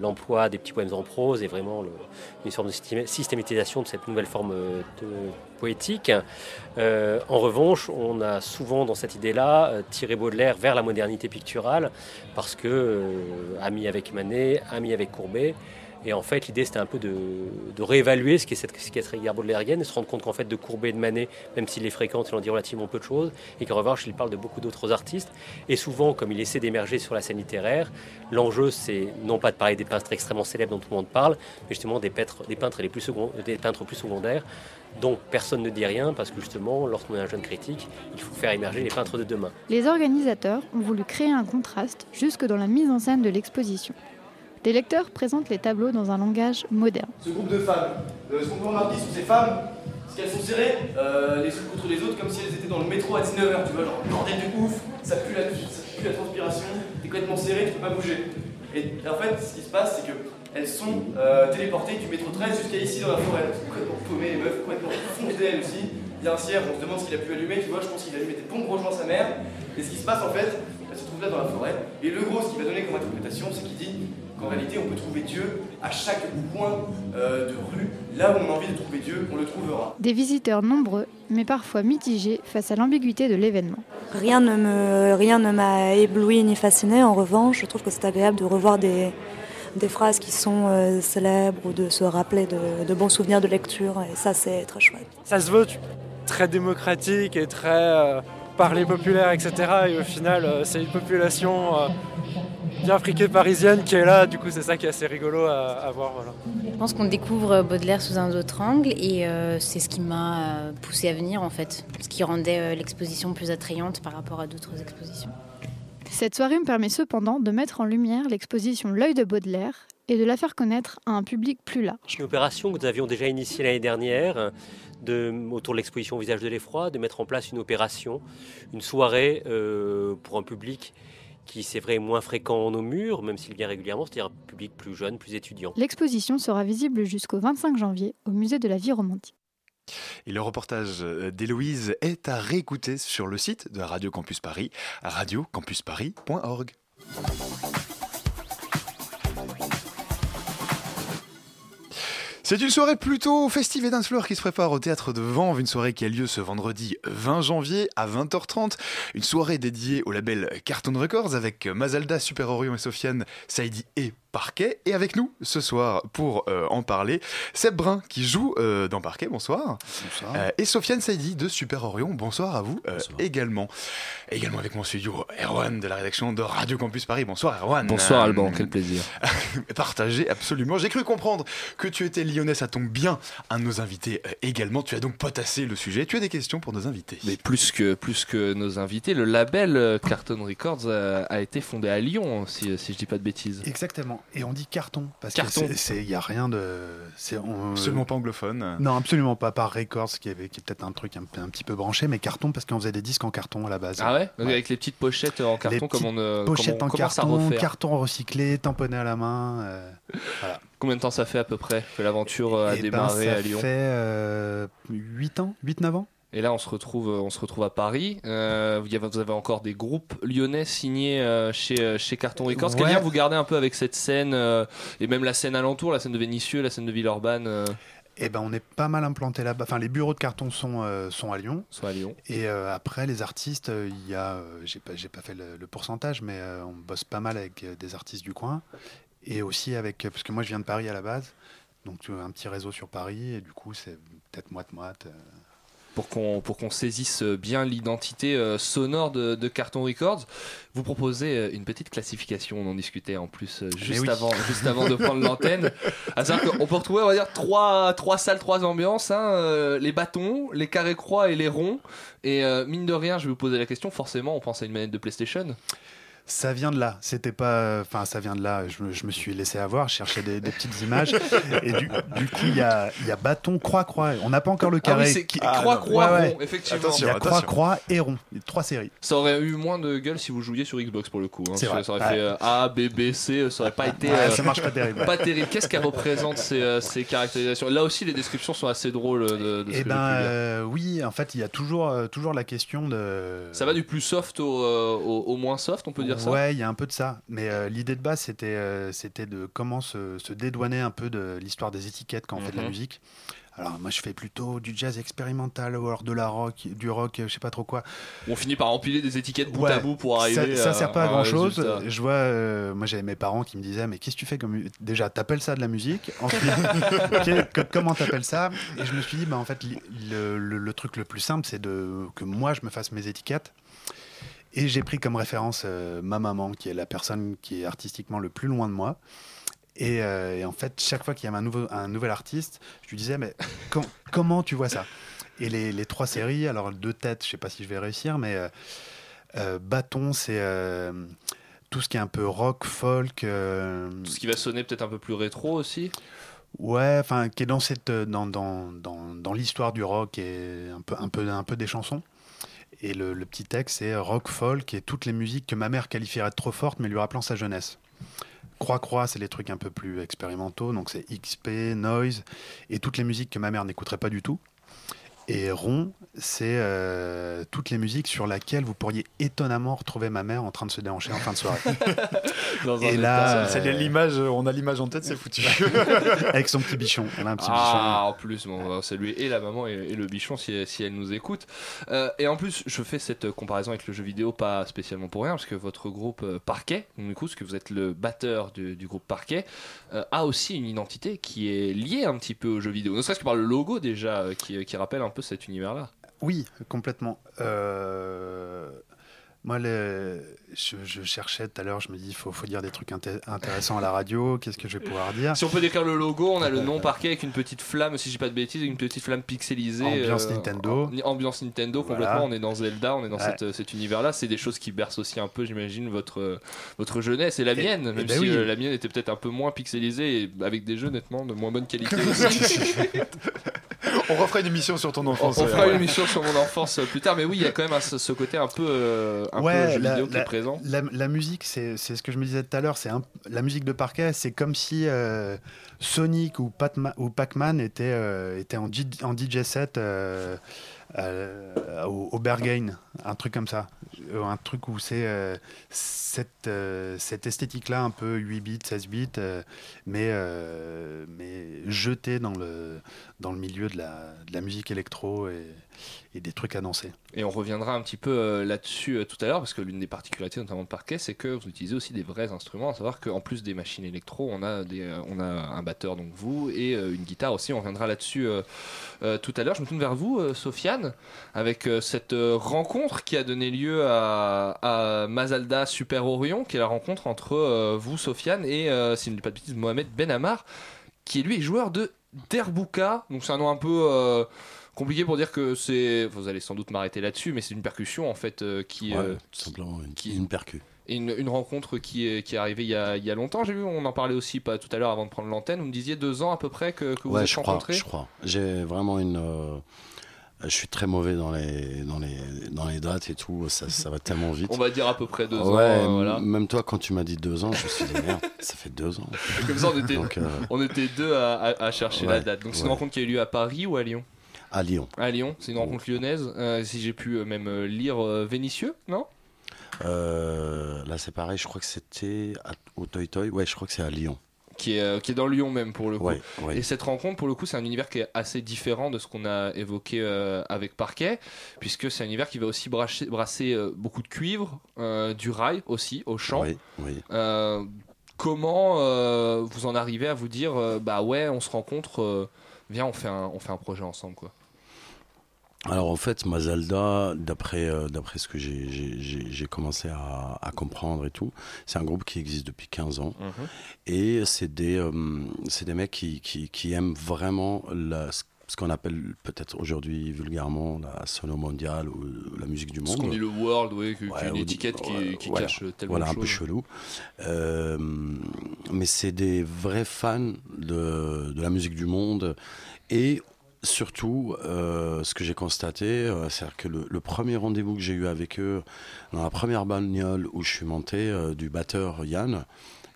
Speaker 10: l'emploi des petits poèmes en prose et vraiment une sorte de systéma- systématisation de cette nouvelle forme euh, de poétique. Euh, en revanche, on a souvent dans cette idée-là euh, tiré Baudelaire vers la modernité picturale parce que, ami avec Manet, ami avec Courbet, et en fait, l'idée, c'était un peu de, réévaluer ce qu'est cette, rigueur baudelairienne et se rendre compte qu'en fait, de Courbet et de Manet, même s'il les fréquente, il en dit relativement peu de choses, et qu'en revanche, il parle de beaucoup d'autres artistes. Et souvent, comme il essaie d'émerger sur la scène littéraire, l'enjeu, c'est non pas de parler des peintres extrêmement célèbres dont tout le monde parle, mais justement des peintres, des peintres, les plus des peintres plus secondaires, dont personne ne dit rien, parce que justement, lorsqu'on est un jeune critique, il faut faire émerger les peintres de demain.
Speaker 7: Les organisateurs ont voulu créer un contraste jusque dans la mise en scène de l'exposition. Les lecteurs présentent les tableaux dans un langage moderne.
Speaker 11: Ce groupe de femmes, euh, ce qu'on peut remarquer sur ces femmes, c'est qu'elles sont serrées euh, les unes contre les autres comme si elles étaient dans le métro à 19h, tu vois, genre bordel de ouf, ça pue la, ça pue la transpiration, t'es complètement serré, tu peux pas bouger. Et en fait, ce qui se passe, c'est que elles sont euh, téléportées du métro 13 jusqu'à ici dans la forêt. Elles sont complètement paumées, les meufs, complètement foncées elles aussi. Il y a un cierge, on se demande ce qu'il a pu allumer, tu vois, je pense qu'il allumait des pompes rejoint sa mère. Et ce qui se passe en fait, elle se trouve là dans la forêt. Et le gros, ce qu'il va donner comme interprétation, c'est qu'il dit qu'en réalité, on peut trouver Dieu à chaque coin euh, de rue. Là où on a envie de trouver Dieu, on le trouvera.
Speaker 7: Des visiteurs nombreux, mais parfois mitigés face à l'ambiguïté de l'événement.
Speaker 12: Rien ne me, rien ne m'a ébloui ni fasciné. En revanche, je trouve que c'est agréable de revoir des, des phrases qui sont euh, célèbres ou de se rappeler de, de bons souvenirs de lecture. Et ça, c'est très chouette.
Speaker 13: Ça se veut tu- très démocratique et très euh, parler populaire, etc. Et au final, euh, c'est une population euh, bien friquée parisienne qui est là. Du coup, c'est ça qui est assez rigolo à, à voir. Voilà.
Speaker 14: Je pense qu'on découvre Baudelaire sous un autre angle et euh, c'est ce qui m'a euh, poussé à venir en fait, ce qui rendait euh, l'exposition plus attrayante par rapport à d'autres expositions.
Speaker 7: Cette soirée me permet cependant de mettre en lumière l'exposition L'œil de Baudelaire et de la faire connaître à un public plus large.
Speaker 10: Une opération que nous avions déjà initiée l'année dernière de, autour de l'exposition Visage de l'effroi, de mettre en place une opération, une soirée euh, pour un public qui, c'est vrai, est moins fréquent en nos murs, même s'il vient régulièrement, c'est-à-dire un public plus jeune, plus étudiant.
Speaker 7: L'exposition sera visible jusqu'au 25 janvier au musée de la vie romantique.
Speaker 3: Et le reportage d'Héloïse est à réécouter sur le site de Radio Campus Paris, radiocampusparis.org. C'est une soirée plutôt festive et danseur qui se prépare au théâtre de Vanves, une soirée qui a lieu ce vendredi 20 janvier à 20h30, une soirée dédiée au label Cartoon Records avec Mazalda, Super Orion et Sofiane, Saidi et Parquet. Et avec nous ce soir pour euh, en parler, Seb Brun qui joue euh, dans Parquet, bonsoir.
Speaker 15: Bonsoir.
Speaker 3: Euh, et Sofiane Saidi de Super Orion, bonsoir à vous euh, également. Également avec mon studio, Erwan de la rédaction de Radio Campus Paris. Bonsoir Erwan.
Speaker 15: Bonsoir
Speaker 3: Euh,
Speaker 15: Alban, quel plaisir. <laughs>
Speaker 3: Partagé, absolument. J'ai cru comprendre que tu étais lyonnais, ça tombe bien. Un de nos invités euh, également. Tu as donc potassé le sujet. Tu as des questions pour nos invités.
Speaker 15: Mais plus que, plus que nos invités, le label Carton Records a, a été fondé à Lyon, si, si je dis pas de bêtises.
Speaker 16: Exactement. Et on dit carton parce
Speaker 15: Carton.
Speaker 16: qu'il n'y a rien de. c'est- on-
Speaker 3: Absolument pas anglophone.
Speaker 16: Non, absolument pas. Par Records, qui, avait, qui est peut-être un truc un, petit peu branché, mais carton parce qu'on faisait des disques en carton à la base.
Speaker 15: Ah ouais, Avec les petites pochettes en carton,
Speaker 16: Les
Speaker 15: comme on, euh,
Speaker 16: Pochette
Speaker 15: comment
Speaker 16: en
Speaker 15: on commence à
Speaker 16: carton,
Speaker 15: refaire.
Speaker 16: carton recyclé, tamponné à la main. euh, voilà.
Speaker 15: Combien de temps ça fait à peu près que l'aventure euh, a
Speaker 16: Eh ben,
Speaker 15: démarré
Speaker 16: ça
Speaker 15: à Lyon
Speaker 16: fait euh, 8 ans, 8-9 ans.
Speaker 15: Et là, on se retrouve, on se retrouve à Paris. Euh, vous avez encore des groupes lyonnais signés euh, chez, euh, chez Carton Records. Quel
Speaker 16: Ouais.
Speaker 15: lien vous gardez un peu avec cette scène euh, et même la scène alentour, la scène de Vénissieux, la scène de Villeurbanne euh,
Speaker 16: Eh ben, on est pas mal implanté là-bas. Enfin, les bureaux de carton sont, euh, sont à Lyon.
Speaker 15: Sont à Lyon.
Speaker 16: Et euh, après, les artistes, euh, il y a, euh, j'ai pas, j'ai pas fait le, le pourcentage, mais euh, on bosse pas mal avec euh, des artistes du coin. Et aussi avec, parce que moi je viens de Paris à la base, donc un petit réseau sur Paris, et du coup c'est peut-être moite-moite. euh.
Speaker 15: Pour qu'on pour qu'on saisisse bien l'identité euh, sonore de, de Carton Records. Vous proposez euh, une petite classification, on en discutait en plus euh, juste,
Speaker 16: oui.
Speaker 15: avant, juste avant de prendre l'antenne. <laughs> À savoir qu'on peut retrouver, on va dire, trois, trois salles, trois ambiances hein, les bâtons, les carrés-croix et les ronds. Et euh, mine de rien, je vais vous poser la question, forcément, on pense à une manette de PlayStation.
Speaker 16: Ça vient de là, c'était pas. Enfin, ça vient de là, je me, je me suis laissé avoir, je cherchais des, des petites images. <laughs> et du, du coup, il y a, il y a bâton, croix-croix. On n'a pas encore le
Speaker 15: Ah
Speaker 16: carré.
Speaker 15: oui, c'est qui-
Speaker 16: Ah,
Speaker 15: croix,
Speaker 16: non.
Speaker 15: croix,
Speaker 16: Ouais, ouais.
Speaker 15: rond, effectivement.
Speaker 16: Il y a croix, croix et rond. Il y a trois séries.
Speaker 15: Ça aurait eu moins de gueule si vous jouiez sur Xbox pour le coup. hein.
Speaker 16: C'est
Speaker 15: Ça-
Speaker 16: vrai.
Speaker 15: Ça aurait
Speaker 16: Ouais.
Speaker 15: fait euh, A, B, B, C, ça aurait pas été.
Speaker 16: Ouais, ça marche pas terrible.
Speaker 15: Pas terrible. Qu'est-ce qu'elle représente ces, euh, ces caractérisations? Là aussi, les descriptions sont assez drôles de, de ce
Speaker 16: Eh
Speaker 15: que
Speaker 16: ben,
Speaker 15: j'ai pu lire.
Speaker 16: euh, oui, en fait, il y a toujours, euh, toujours la question de.
Speaker 15: Ça va du plus soft au, euh, au, au moins soft, on peut dire ça
Speaker 16: Ouais, il y a un peu de ça. Mais euh, l'idée de base, c'était euh, c'était de comment se, se dédouaner un peu de l'histoire des étiquettes quand on fait de la
Speaker 15: Mhm.
Speaker 16: musique. Alors moi, je fais plutôt du jazz expérimental ou alors de la rock, du rock, euh, je sais pas trop quoi.
Speaker 15: On finit par empiler des étiquettes bout
Speaker 16: Ouais,
Speaker 15: à bout pour
Speaker 16: ça-
Speaker 15: arriver
Speaker 16: Ça,
Speaker 15: à,
Speaker 16: sert pas à grand chose.
Speaker 15: résultat.
Speaker 16: Je vois, euh, moi j'avais mes parents qui me disaient mais qu'est-ce que tu fais comme déjà t'appelles ça de la musique? Ensuite, <laughs> que- comment t'appelles ça? Et je me suis dit bah en fait le- le truc le plus simple c'est de que moi je me fasse mes étiquettes. Et j'ai pris comme référence euh, ma maman qui est la personne qui est artistiquement le plus loin de moi. Et, euh, et en fait, chaque fois qu'il y avait un, nouveau, un nouvel artiste, je lui disais, mais com- <laughs> comment tu vois ça? Et les, les trois séries, alors deux têtes, je sais pas si je vais réussir, mais euh, euh, Bâton, c'est tout ce qui est un peu rock, folk.
Speaker 15: Tout ce qui va sonner peut-être un peu plus rétro aussi?
Speaker 16: Ouais, enfin, qui est dans cette dans, dans, dans, dans l'histoire du rock et un peu un peu un peu des chansons. Et le, petit texte c'est rock folk et toutes les musiques que ma mère qualifierait de trop fortes, mais lui rappelant sa jeunesse. Croix Croix, c'est les trucs un peu plus expérimentaux, donc c'est XP, Noise et toutes les musiques que ma mère n'écouterait pas du tout. Et Rond, c'est euh, toutes les musiques sur lesquelles vous pourriez étonnamment retrouver ma mère en train de se déhancher en fin de soirée. <laughs>
Speaker 3: Dans
Speaker 16: et là,
Speaker 3: c'est
Speaker 16: euh,
Speaker 3: l'image, on a l'image en tête, c'est foutu. <laughs>
Speaker 16: avec son petit bichon, elle a un petit
Speaker 15: Ah, en plus, bon, on va saluer et la maman et, et le bichon si, si elle nous écoute. Euh, et en plus, je fais cette comparaison avec le jeu vidéo pas spécialement pour rien, parce que votre groupe euh, Parquet, du coup, parce que vous êtes le batteur du, du groupe Parquet, a aussi une identité qui est liée un petit peu au jeu vidéo. Ne serait-ce que par le logo déjà, qui, qui rappelle un peu cet univers-là.
Speaker 16: Oui, complètement. Euh, Moi, le- je, je cherchais tout à l'heure, je me dis, il faut, faut dire des trucs inté- intéressants à la radio, qu'est-ce que je vais pouvoir dire
Speaker 15: Si on peut décrire le logo, on a le nom Parquet avec une petite flamme, si je dis pas de bêtises, une petite flamme pixelisée.
Speaker 16: Ambiance Nintendo.
Speaker 15: en- ambiance Nintendo,
Speaker 16: Voilà.
Speaker 15: complètement. On est dans Zelda, on est dans
Speaker 16: Ouais.
Speaker 15: cette- cet univers-là. C'est des choses qui bercent aussi un peu, j'imagine, votre, votre jeunesse et la
Speaker 16: Et-
Speaker 15: mienne, même
Speaker 16: ben
Speaker 15: si
Speaker 16: oui.
Speaker 15: euh, la mienne était peut-être un peu moins pixelisée et avec des jeux nettement de moins bonne qualité <laughs> aussi.
Speaker 3: On refera une émission sur ton
Speaker 15: On,
Speaker 3: enfance.
Speaker 15: on
Speaker 3: ouais.
Speaker 15: fera une émission sur mon enfance euh, plus tard, mais oui, il y a quand même un- ce, ce côté un peu, euh, un peu jeu
Speaker 16: la,
Speaker 15: vidéo qui
Speaker 16: la-
Speaker 15: est présent.
Speaker 16: La, la musique, c'est ce que je me disais tout à l'heure. C'est la musique de parquet, c'est comme si euh, Sonic ou, Patma- ou Pac-Man était, euh, était en, DJ set euh, euh, au, au Berghain, un truc comme ça. un truc où c'est cette, cette esthétique-là, un peu 8 bits, 16 bits, mais, mais jetée dans le, dans le milieu de la, de la musique électro et, et des trucs danser.
Speaker 15: Et on reviendra un petit peu euh, là-dessus euh, tout à l'heure, parce que l'une des particularités notamment de Parquet, c'est que vous utilisez aussi des vrais instruments, à savoir qu'en plus des machines électro, on a, des, euh, on a un batteur, donc vous, et une guitare aussi. On reviendra là-dessus tout à l'heure. Je me tourne vers vous, Sofiane, avec cette rencontre qui a donné lieu à, à Mazalda Super Orion, qui est la rencontre entre vous, Sofiane, et, si je ne dis pas de bêtises, Mohamed Benamar, qui lui est joueur de Derbuka. Donc c'est un nom un peu compliqué pour dire que c'est. Vous allez sans doute m'arrêter là-dessus, mais c'est une percussion en fait euh, qui.
Speaker 17: Ouais,
Speaker 15: euh,
Speaker 17: tout simplement une,
Speaker 15: qui-
Speaker 17: une percu.
Speaker 15: et une, une rencontre qui est, qui est arrivée il y, a, il y a longtemps, j'ai vu, on en parlait aussi pas tout à l'heure avant de prendre l'antenne. Vous me disiez deux ans à peu près que, que vous
Speaker 17: ouais,
Speaker 15: êtes
Speaker 17: je crois,
Speaker 15: rencontrés
Speaker 17: je crois. J'ai vraiment une. euh, je suis très mauvais dans les, dans les, dans les dates et tout. Ça, ça va tellement vite.
Speaker 15: On va dire à peu près deux ans,
Speaker 17: Ouais,
Speaker 15: euh, voilà.
Speaker 17: Même toi, quand tu m'as dit deux ans, je me suis dit <laughs> merde, ça fait deux ans.
Speaker 15: Comme ça, on était,
Speaker 17: Donc,
Speaker 15: on était deux à, à- à chercher la date. Donc c'est une rencontre qui a eu lieu à Paris ou à Lyon?
Speaker 17: À Lyon.
Speaker 15: À Lyon, c'est une rencontre lyonnaise. Euh, si j'ai pu euh, même euh, lire Vénitieux, non?
Speaker 17: Là, c'est pareil. Je crois que c'était au Toy Toy. Ouais, je crois que c'est à Lyon.
Speaker 15: qui est, qui est dans Lyon même pour le coup.
Speaker 17: Ouais, ouais.
Speaker 15: Et cette rencontre, pour le coup, c'est un univers qui est assez différent de ce qu'on a évoqué euh, avec Parquet, puisque c'est un univers qui va aussi brasser, brasser euh, beaucoup de cuivre, euh, du rail aussi, au chant.
Speaker 17: Oui, oui.
Speaker 15: Comment vous en arrivez à vous dire, bah ouais, on se rencontre, viens, on fait, un, on fait un projet ensemble, quoi?
Speaker 17: Alors en fait, Mazalda, d'après euh, d'après ce que j'ai- commencé à, à comprendre et tout, c'est un groupe qui existe depuis 15 ans.
Speaker 15: Mhm.
Speaker 17: Et c'est des, euh, des mecs qui, qui, qui aiment vraiment la, ce qu'on appelle peut-être aujourd'hui vulgairement la sono mondiale ou la musique du monde.
Speaker 15: Ce qu'on dit le world, oui, qui,
Speaker 17: Ouais,
Speaker 15: une
Speaker 17: ou-
Speaker 15: étiquette qui,
Speaker 17: ouais,
Speaker 15: qui
Speaker 17: voilà.
Speaker 15: cache tellement
Speaker 17: Voilà, un peu chelou. Euh, mais c'est des vrais fans de, de la musique du monde. Et surtout, euh, ce que j'ai constaté, euh, c'est que le, premier rendez-vous que j'ai eu avec eux, dans la première bagnole où je suis monté, euh, du batteur Yann,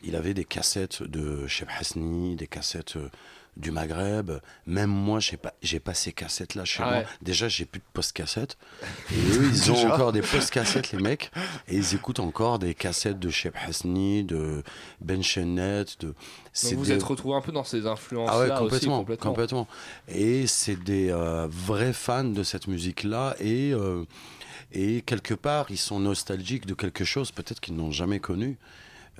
Speaker 17: il avait des cassettes de Cheb Hasni, des cassettes du Maghreb. Même moi, j'ai pas, j'ai pas ces cassettes-là chez
Speaker 15: Ah
Speaker 17: moi.
Speaker 15: ouais.
Speaker 17: Déjà, j'ai plus de post-cassettes. <laughs> Et eux, ils ont encore des post-cassettes, les mecs. Et ils écoutent encore des cassettes de Cheb Hasni, de Ben Chenet. De...
Speaker 15: Donc vous
Speaker 17: des-
Speaker 15: êtes retrouvé un peu dans ces influences-là
Speaker 17: ah ouais,
Speaker 15: aussi,
Speaker 17: complètement,
Speaker 15: complètement.
Speaker 17: complètement. Et c'est des euh, vrais fans de cette musique-là et euh, et quelque part ils sont nostalgiques de quelque chose peut-être qu'ils n'ont jamais connu.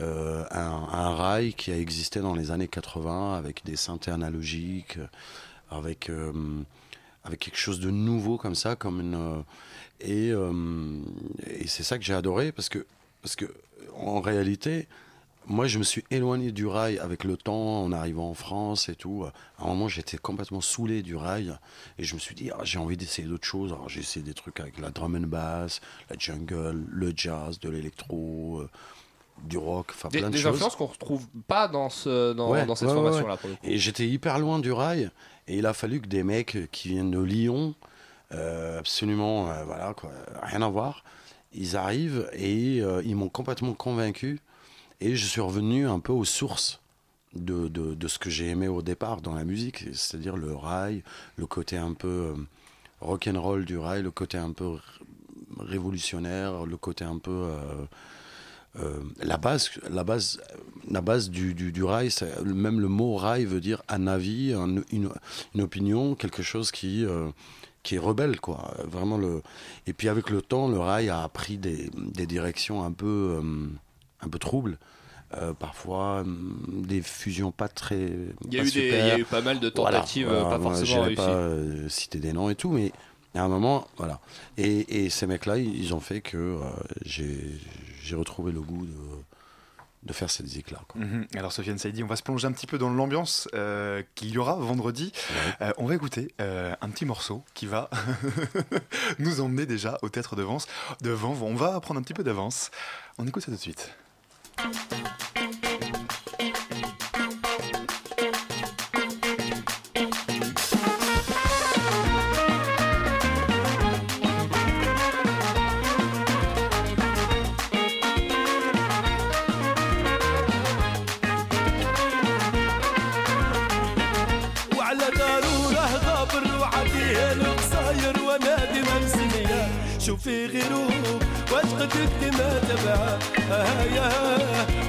Speaker 17: Euh, un, rail qui a existé dans les années 80 avec des synthés analogiques, avec euh, avec quelque chose de nouveau comme ça, comme une euh, et euh, et c'est ça que j'ai adoré parce que parce que en réalité moi, je me suis éloigné du rail avec le temps en arrivant en France et tout. À un moment, j'étais complètement saoulé du rail et je me suis dit, ah, j'ai envie d'essayer d'autres choses. Alors, j'ai essayé des trucs avec la drum and bass, la jungle, le jazz, de l'électro, euh, du rock, enfin
Speaker 15: Des,
Speaker 17: plein de
Speaker 15: des
Speaker 17: choses.
Speaker 15: influences qu'on retrouve pas dans, ce, dans,
Speaker 17: Ouais,
Speaker 15: dans cette
Speaker 17: ouais,
Speaker 15: formation-là,
Speaker 17: ouais. Et j'étais hyper loin du rail. Et il a fallu que des mecs qui viennent de Lyon, euh, absolument, euh, voilà, quoi, rien à voir, ils arrivent et euh, ils m'ont complètement convaincu. Et je suis revenu un peu aux sources de, de, de ce que j'ai aimé au départ dans la musique, c'est-à-dire le rail, le côté un peu rock'n'roll du rail, le côté un peu révolutionnaire, le côté un peu. Euh, la base, la base, la base du, du, du rail, même le mot rail veut dire un avis, un- une, une opinion, quelque chose qui, euh, qui est rebelle, quoi. Vraiment le. Et puis avec le temps, le rail a pris des, des directions un peu, euh, un peu troubles. Euh, parfois hum, des fusions pas très.
Speaker 15: Il y a
Speaker 17: pas
Speaker 15: eu des- il y a eu pas mal de tentatives, euh, pas
Speaker 17: moi,
Speaker 15: forcément réussies.
Speaker 17: pas euh, citer des noms et tout, mais à un moment, voilà. Et, et ces mecs-là, ils ils ont fait que euh, j'ai j'ai retrouvé le goût de, de faire cette musique-là. quoi.
Speaker 3: Mhm. Alors Sofiane Saïdi, on va se plonger un petit peu dans l'ambiance euh, qu'il y aura vendredi. Euh, on va écouter euh, un petit morceau qui va <laughs> nous emmener déjà au théâtre de Vence. Devant, on va prendre un petit peu d'avance. On écoute ça tout de suite.
Speaker 18: تشوفي غيروك واشقتك ديما تبعه. هيا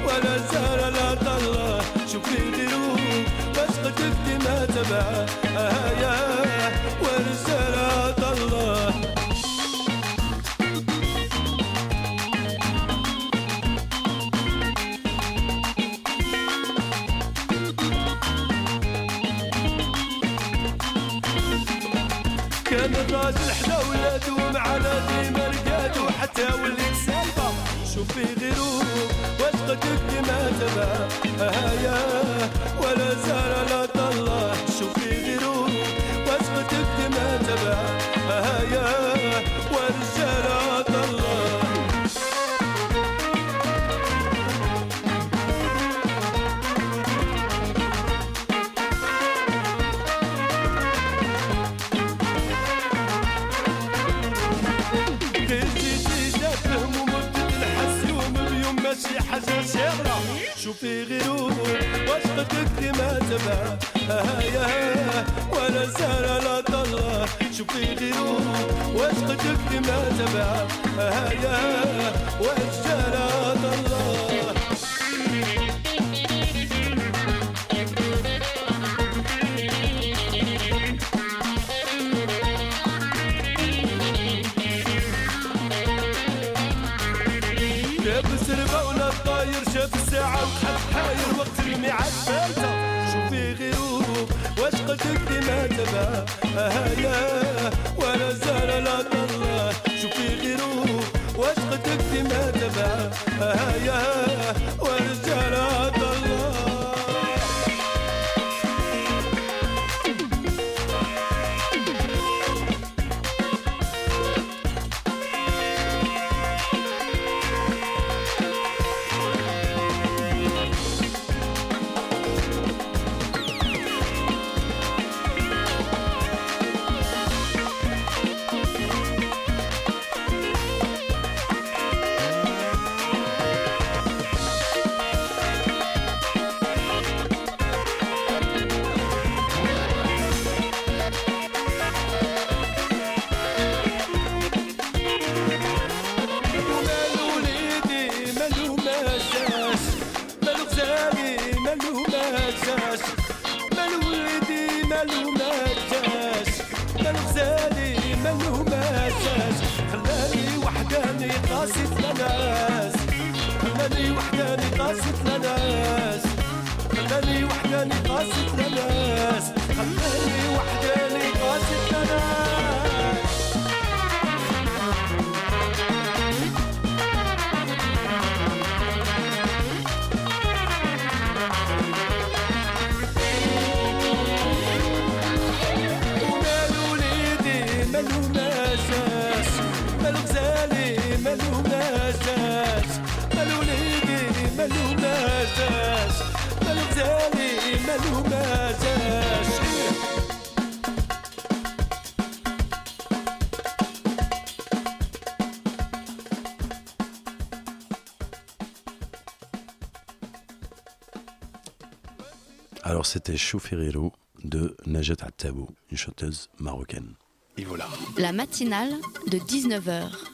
Speaker 18: ولا زال لا طلع. شوفي غيروك واشقتك ديما تبعه. هيا ولا زال لا كانت راجل يداولك سالفة شوفي غيرو واش قدك ما تبع. هيا في غروب واشقتك ما تبع. هايا ولا زال لا طلع شو في غروب واشقتك ما تبع. هايا لا طلع بما تبا هيا مالو ما جاش مالو غزالي مالو ما جاش
Speaker 17: Alors c'était Chou Ferrero de Najat Attabou, une chanteuse marocaine.
Speaker 3: Et voilà.
Speaker 2: La matinale de 19h.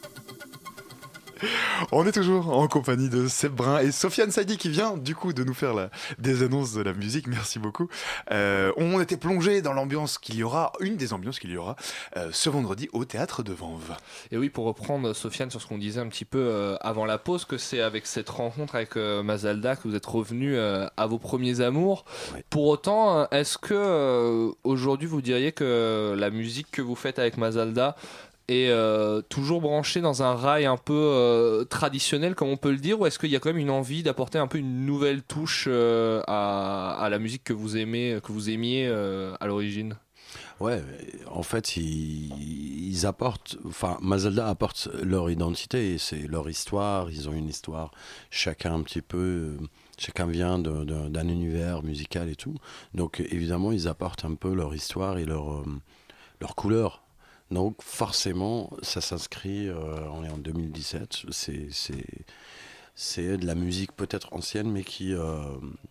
Speaker 2: <laughs>
Speaker 3: On est toujours en compagnie de Seb Brun et Sofiane Saidi qui vient du coup de nous faire la, des annonces de la musique. Merci beaucoup. Euh, on était plongé dans l'ambiance qu'il y aura, une des ambiances qu'il y aura euh, ce vendredi au théâtre de Vanves.
Speaker 15: Et oui, pour reprendre Sofiane sur ce qu'on disait un petit peu euh, avant la pause, que c'est avec cette rencontre avec Mazalda que vous êtes revenu à vos premiers amours. Pour autant, est-ce que aujourd'hui vous diriez que la musique que vous faites avec Mazalda est euh, toujours branchée dans un rail un peu euh, traditionnel, comme on peut le dire, ou est-ce qu'il y a quand même une envie d'apporter un peu une nouvelle touche euh, à, la musique que vous aimez, que vous aimiez à l'origine?
Speaker 17: Ouais, en fait, ils, apportent, enfin, Mazalda apporte leur identité, et c'est leur histoire, ils ont une histoire, chacun un petit peu, chacun vient d'un univers musical et tout. Donc, évidemment, ils apportent un peu leur histoire et leur, leur couleur. Donc, forcément, ça s'inscrit, euh, on est en 2017, c'est. de la musique peut-être ancienne, mais qui. euh,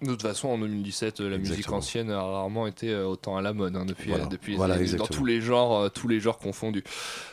Speaker 15: De toute façon, en 2017, euh, la musique ancienne a rarement été euh, autant à la mode hein, depuis,
Speaker 17: Voilà.
Speaker 15: depuis les
Speaker 17: Voilà,
Speaker 15: années- dans tous les genres, tous les genres confondus.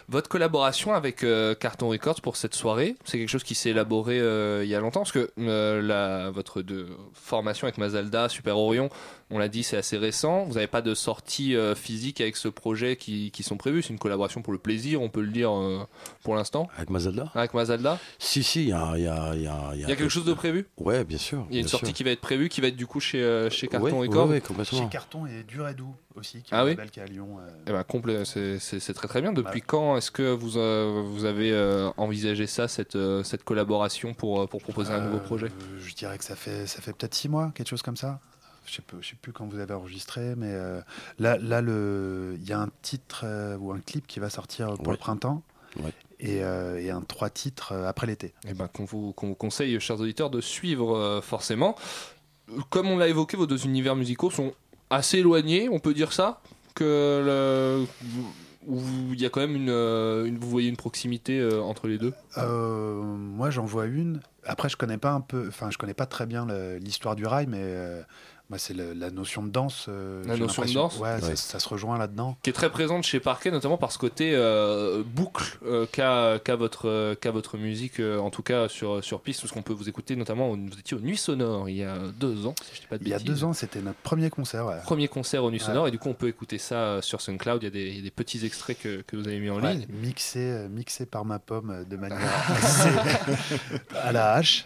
Speaker 15: Votre collaboration avec euh, Carton Records pour cette soirée, c'est quelque chose qui s'est élaboré euh, il y a longtemps parce que euh, la, votre de, formation avec Mazalda, Super Orion, on l'a dit, c'est assez récent. Vous n'avez pas de sortie euh, physique avec ce projet qui, qui sont prévus. C'est une collaboration pour le plaisir, on peut le dire euh, pour l'instant.
Speaker 17: Avec Mazalda
Speaker 15: Avec Mazalda
Speaker 17: Si, si, il y a, il y a- y a-
Speaker 15: Il y a quelque chose de prévu
Speaker 17: Ouais, bien sûr.
Speaker 15: Il y a une sortie
Speaker 17: sûr.
Speaker 15: qui va être prévue, qui va être du coup chez, euh, chez Carton
Speaker 17: Ouais,
Speaker 15: Records.
Speaker 17: ouais, ouais, complètement.
Speaker 16: Chez Carton et Dur et Doux aussi, qui est
Speaker 15: Ah oui
Speaker 16: est à Lyon. euh.
Speaker 15: Eh ben, complet, c'est- c'est c'est très très bien. Depuis quand est-ce que vous, euh, vous avez euh, envisagé ça, cette, euh, cette collaboration pour, pour proposer un nouveau projet?
Speaker 16: Je dirais que ça fait, ça fait peut-être six mois, quelque chose comme ça. Je sais, je sais plus quand vous avez enregistré, mais euh, là, là le- il y a un titre euh, ou un clip qui va sortir pour
Speaker 17: Ouais.
Speaker 16: le printemps
Speaker 17: Ouais.
Speaker 16: et, euh, et un trois titres euh, après l'été.
Speaker 15: Eh ben, qu'on vous, qu'on vous conseille, chers auditeurs, de suivre euh, forcément. Comme on l'a évoqué, vos deux univers musicaux sont assez éloignés, on peut dire ça? Que le- vous- il y a quand même une, euh, une- vous voyez une proximité euh, entre les deux?
Speaker 16: Euh, moi, j'en vois une. Après, je connais pas un peu, enfin, je connais pas très bien l'histoire du rail, mais moi, c'est la notion de danse. euh,
Speaker 15: La notion de danse
Speaker 16: Ouais, ça-
Speaker 15: Ouais.
Speaker 16: Ça, se rejoint là-dedans.
Speaker 15: qui est très présente chez Parquet, notamment par ce côté euh, boucle euh, qu'a votre, euh, qu'a votre musique, euh, en tout cas sur, sur piste, parce qu'on peut vous écouter notamment, vous étiez aux Nuits Sonores il y a deux ans, si je dis pas de
Speaker 16: Il y a deux ans, c'était notre premier concert. ouais.
Speaker 15: Premier concert aux Nuits
Speaker 16: Ouais.
Speaker 15: Sonores, et du coup on peut écouter ça euh, sur SoundCloud, il y a des, il y a des petits extraits que, que vous avez mis en
Speaker 16: Ouais,
Speaker 15: ligne.
Speaker 16: mixé, mixé par ma pomme de manière <laughs> assez à la hache.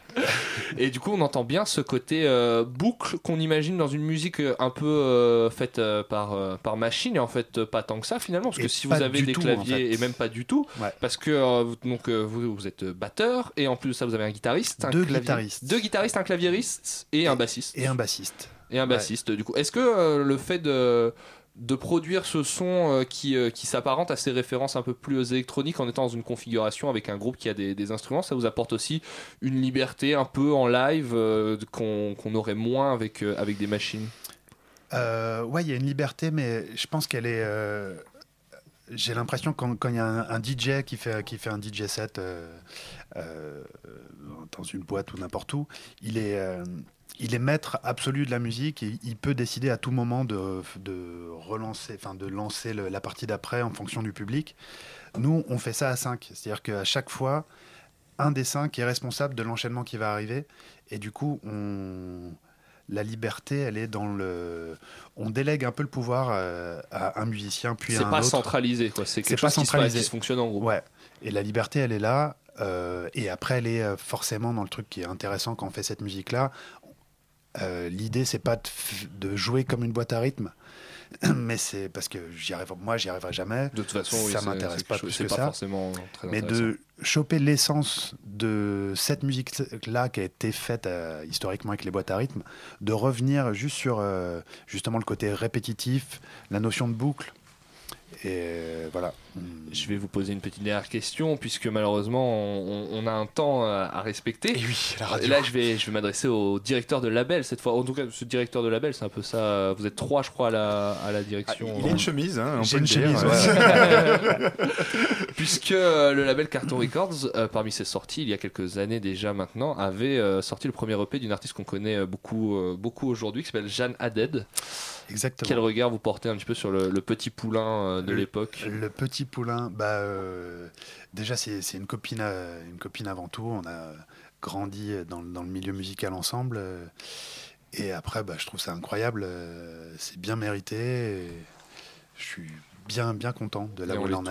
Speaker 15: Et du coup, on entend bien ce côté euh, boucle qu'on imagine dans une musique euh, un peu euh, faite euh, par, euh, par machine, et en fait, pas tant que ça finalement, parce
Speaker 16: Et
Speaker 15: que si vous avez des
Speaker 16: tout, en
Speaker 15: claviers,
Speaker 16: fait.
Speaker 15: et même pas du tout,
Speaker 16: Ouais.
Speaker 15: parce que vous- donc, vous, vous êtes batteur, et en plus de ça, vous avez un guitariste, un
Speaker 16: Deux
Speaker 15: clavier-
Speaker 16: guitaristes.
Speaker 15: deux guitaristes, un claviériste et un bassiste.
Speaker 16: Et un bassiste.
Speaker 15: Et un bassiste, du coup. Est-ce que euh, le fait de, de produire ce son euh, qui, euh, qui s'apparente à ces références un peu plus électroniques en étant dans une configuration avec un groupe qui a des, instruments, ça vous apporte aussi une liberté un peu en live euh, qu'on qu'on aurait moins avec, avec des machines
Speaker 16: Euh, ouais, il y a une liberté, mais je pense qu'elle est. J'ai l'impression quand il y a un, DJ qui fait, qui fait un DJ set dans une boîte ou n'importe où, il est, il est maître absolu de la musique et il peut décider à tout moment de, de relancer, enfin de lancer le- la partie d'après en fonction du public. Nous, on fait ça à 5, c'est-à-dire qu'à chaque fois, un des cinq est responsable de l'enchaînement qui va arriver et du coup, on la liberté, elle est dans le. On délègue un peu le pouvoir euh, à un musicien, puis à
Speaker 15: C'est
Speaker 16: un
Speaker 15: pas
Speaker 16: autre.
Speaker 15: centralisé, quoi. C'est quelque
Speaker 16: pas
Speaker 15: chose se,
Speaker 16: centralisé.
Speaker 15: qui se fonctionne en groupe.
Speaker 16: Ouais. Et la liberté, elle est là. euh, et après, elle est euh, forcément dans le truc qui est intéressant quand on fait cette musique-là. Euh, L'idée, c'est pas de, jouer comme une boîte à rythme, <clears throat> mais c'est parce que j'y arrive, moi, j'y arriverai jamais.
Speaker 15: De toute façon, oui,
Speaker 16: ça
Speaker 15: c'est-
Speaker 16: m'intéresse pas plus que
Speaker 15: pas
Speaker 16: ça.
Speaker 15: forcément très
Speaker 16: mais de choper l'essence de cette musique-là qui a été faite euh, historiquement avec les boîtes à rythme, de revenir juste sur euh, justement le côté répétitif, la notion de boucle. Et voilà.
Speaker 15: Je vais vous poser une petite dernière question, puisque malheureusement, on, on a un temps à respecter. Et
Speaker 3: oui, la radio.
Speaker 15: Et là, je vais, je vais m'adresser au directeur de label cette fois. En tout cas, ce directeur de label, c'est un peu ça. Vous êtes trois, je crois, à la, à la direction.
Speaker 3: il a une chemise, hein,
Speaker 15: J'ai une
Speaker 3: dire.
Speaker 15: chemise, ouais. <laughs> Puisque euh, le label Carton Records, euh, parmi ses sorties, il y a quelques années déjà maintenant, avait euh, sorti le premier EP d'une artiste qu'on connaît beaucoup, beaucoup aujourd'hui, qui s'appelle Jeanne Haddad.
Speaker 16: Exactement.
Speaker 15: Quel regard vous portez un petit peu sur le, le petit poulain de
Speaker 16: Le-
Speaker 15: l'époque?
Speaker 16: Le petit poulain, bah, euh, déjà c'est une copine, à- une copine avant tout. On a grandi dans, dans le milieu musical ensemble. euh, et après, bah, je trouve ça incroyable. euh, C'est bien mérité. je suis bien, bien content de là où il en est.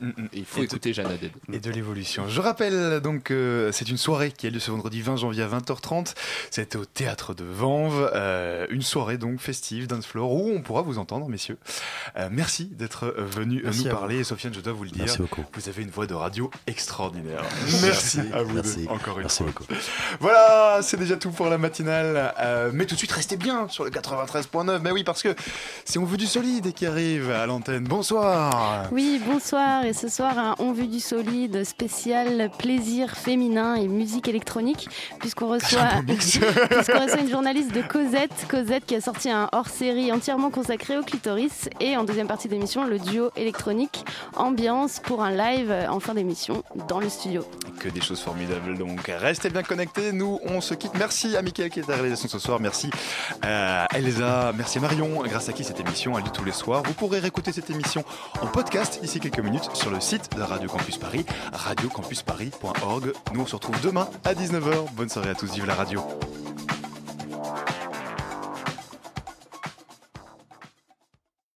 Speaker 15: tous. il faut
Speaker 3: Et de-
Speaker 15: écouter Jeanne Haddad.
Speaker 3: et de l'évolution. Je rappelle donc que c'est une soirée qui a lieu ce vendredi 20 janvier à 20h30. C'était au théâtre de Vanves, euh, une soirée donc festive, dance floor où on pourra vous entendre, messieurs. Euh, merci d'être euh, venus
Speaker 16: Merci
Speaker 3: nous parler. Et Sofiane, je dois vous le dire,
Speaker 17: Merci beaucoup.
Speaker 3: vous avez une voix de radio extraordinaire.
Speaker 17: Merci.
Speaker 3: Merci à vous
Speaker 17: Merci.
Speaker 3: deux, encore une
Speaker 17: Merci
Speaker 3: fois.
Speaker 17: beaucoup.
Speaker 3: Voilà, c'est déjà tout pour la matinale. Euh, mais tout de suite, restez bien sur le 93.9. Mais oui, parce que si on veut du solide qui arrive à l'antenne, bonsoir.
Speaker 19: Oui, bonsoir et ce soir un On Vue du Solide spécial plaisir féminin et musique électronique puisqu'on reçoit, <laughs> <laughs> reçoit une journaliste de Cosette, Cosette qui a sorti un hors-série entièrement consacré au clitoris et en deuxième partie d'émission le duo électronique Ambiance pour un live en fin d'émission dans le studio.
Speaker 3: Que des choses formidables donc restez bien connectés, nous on se quitte. Merci à Mickaël qui est à la réalisation ce soir, merci euh, à Elsa, merci à Marion grâce à qui cette émission a lieu tous les soirs. Vous pourrez réécouter cette émission en podcast d'ici quelques minutes sur le site de Radio Campus Paris, radiocampusparis.org. Nous, on se retrouve demain à 19h. Bonne soirée à tous, vive la radio.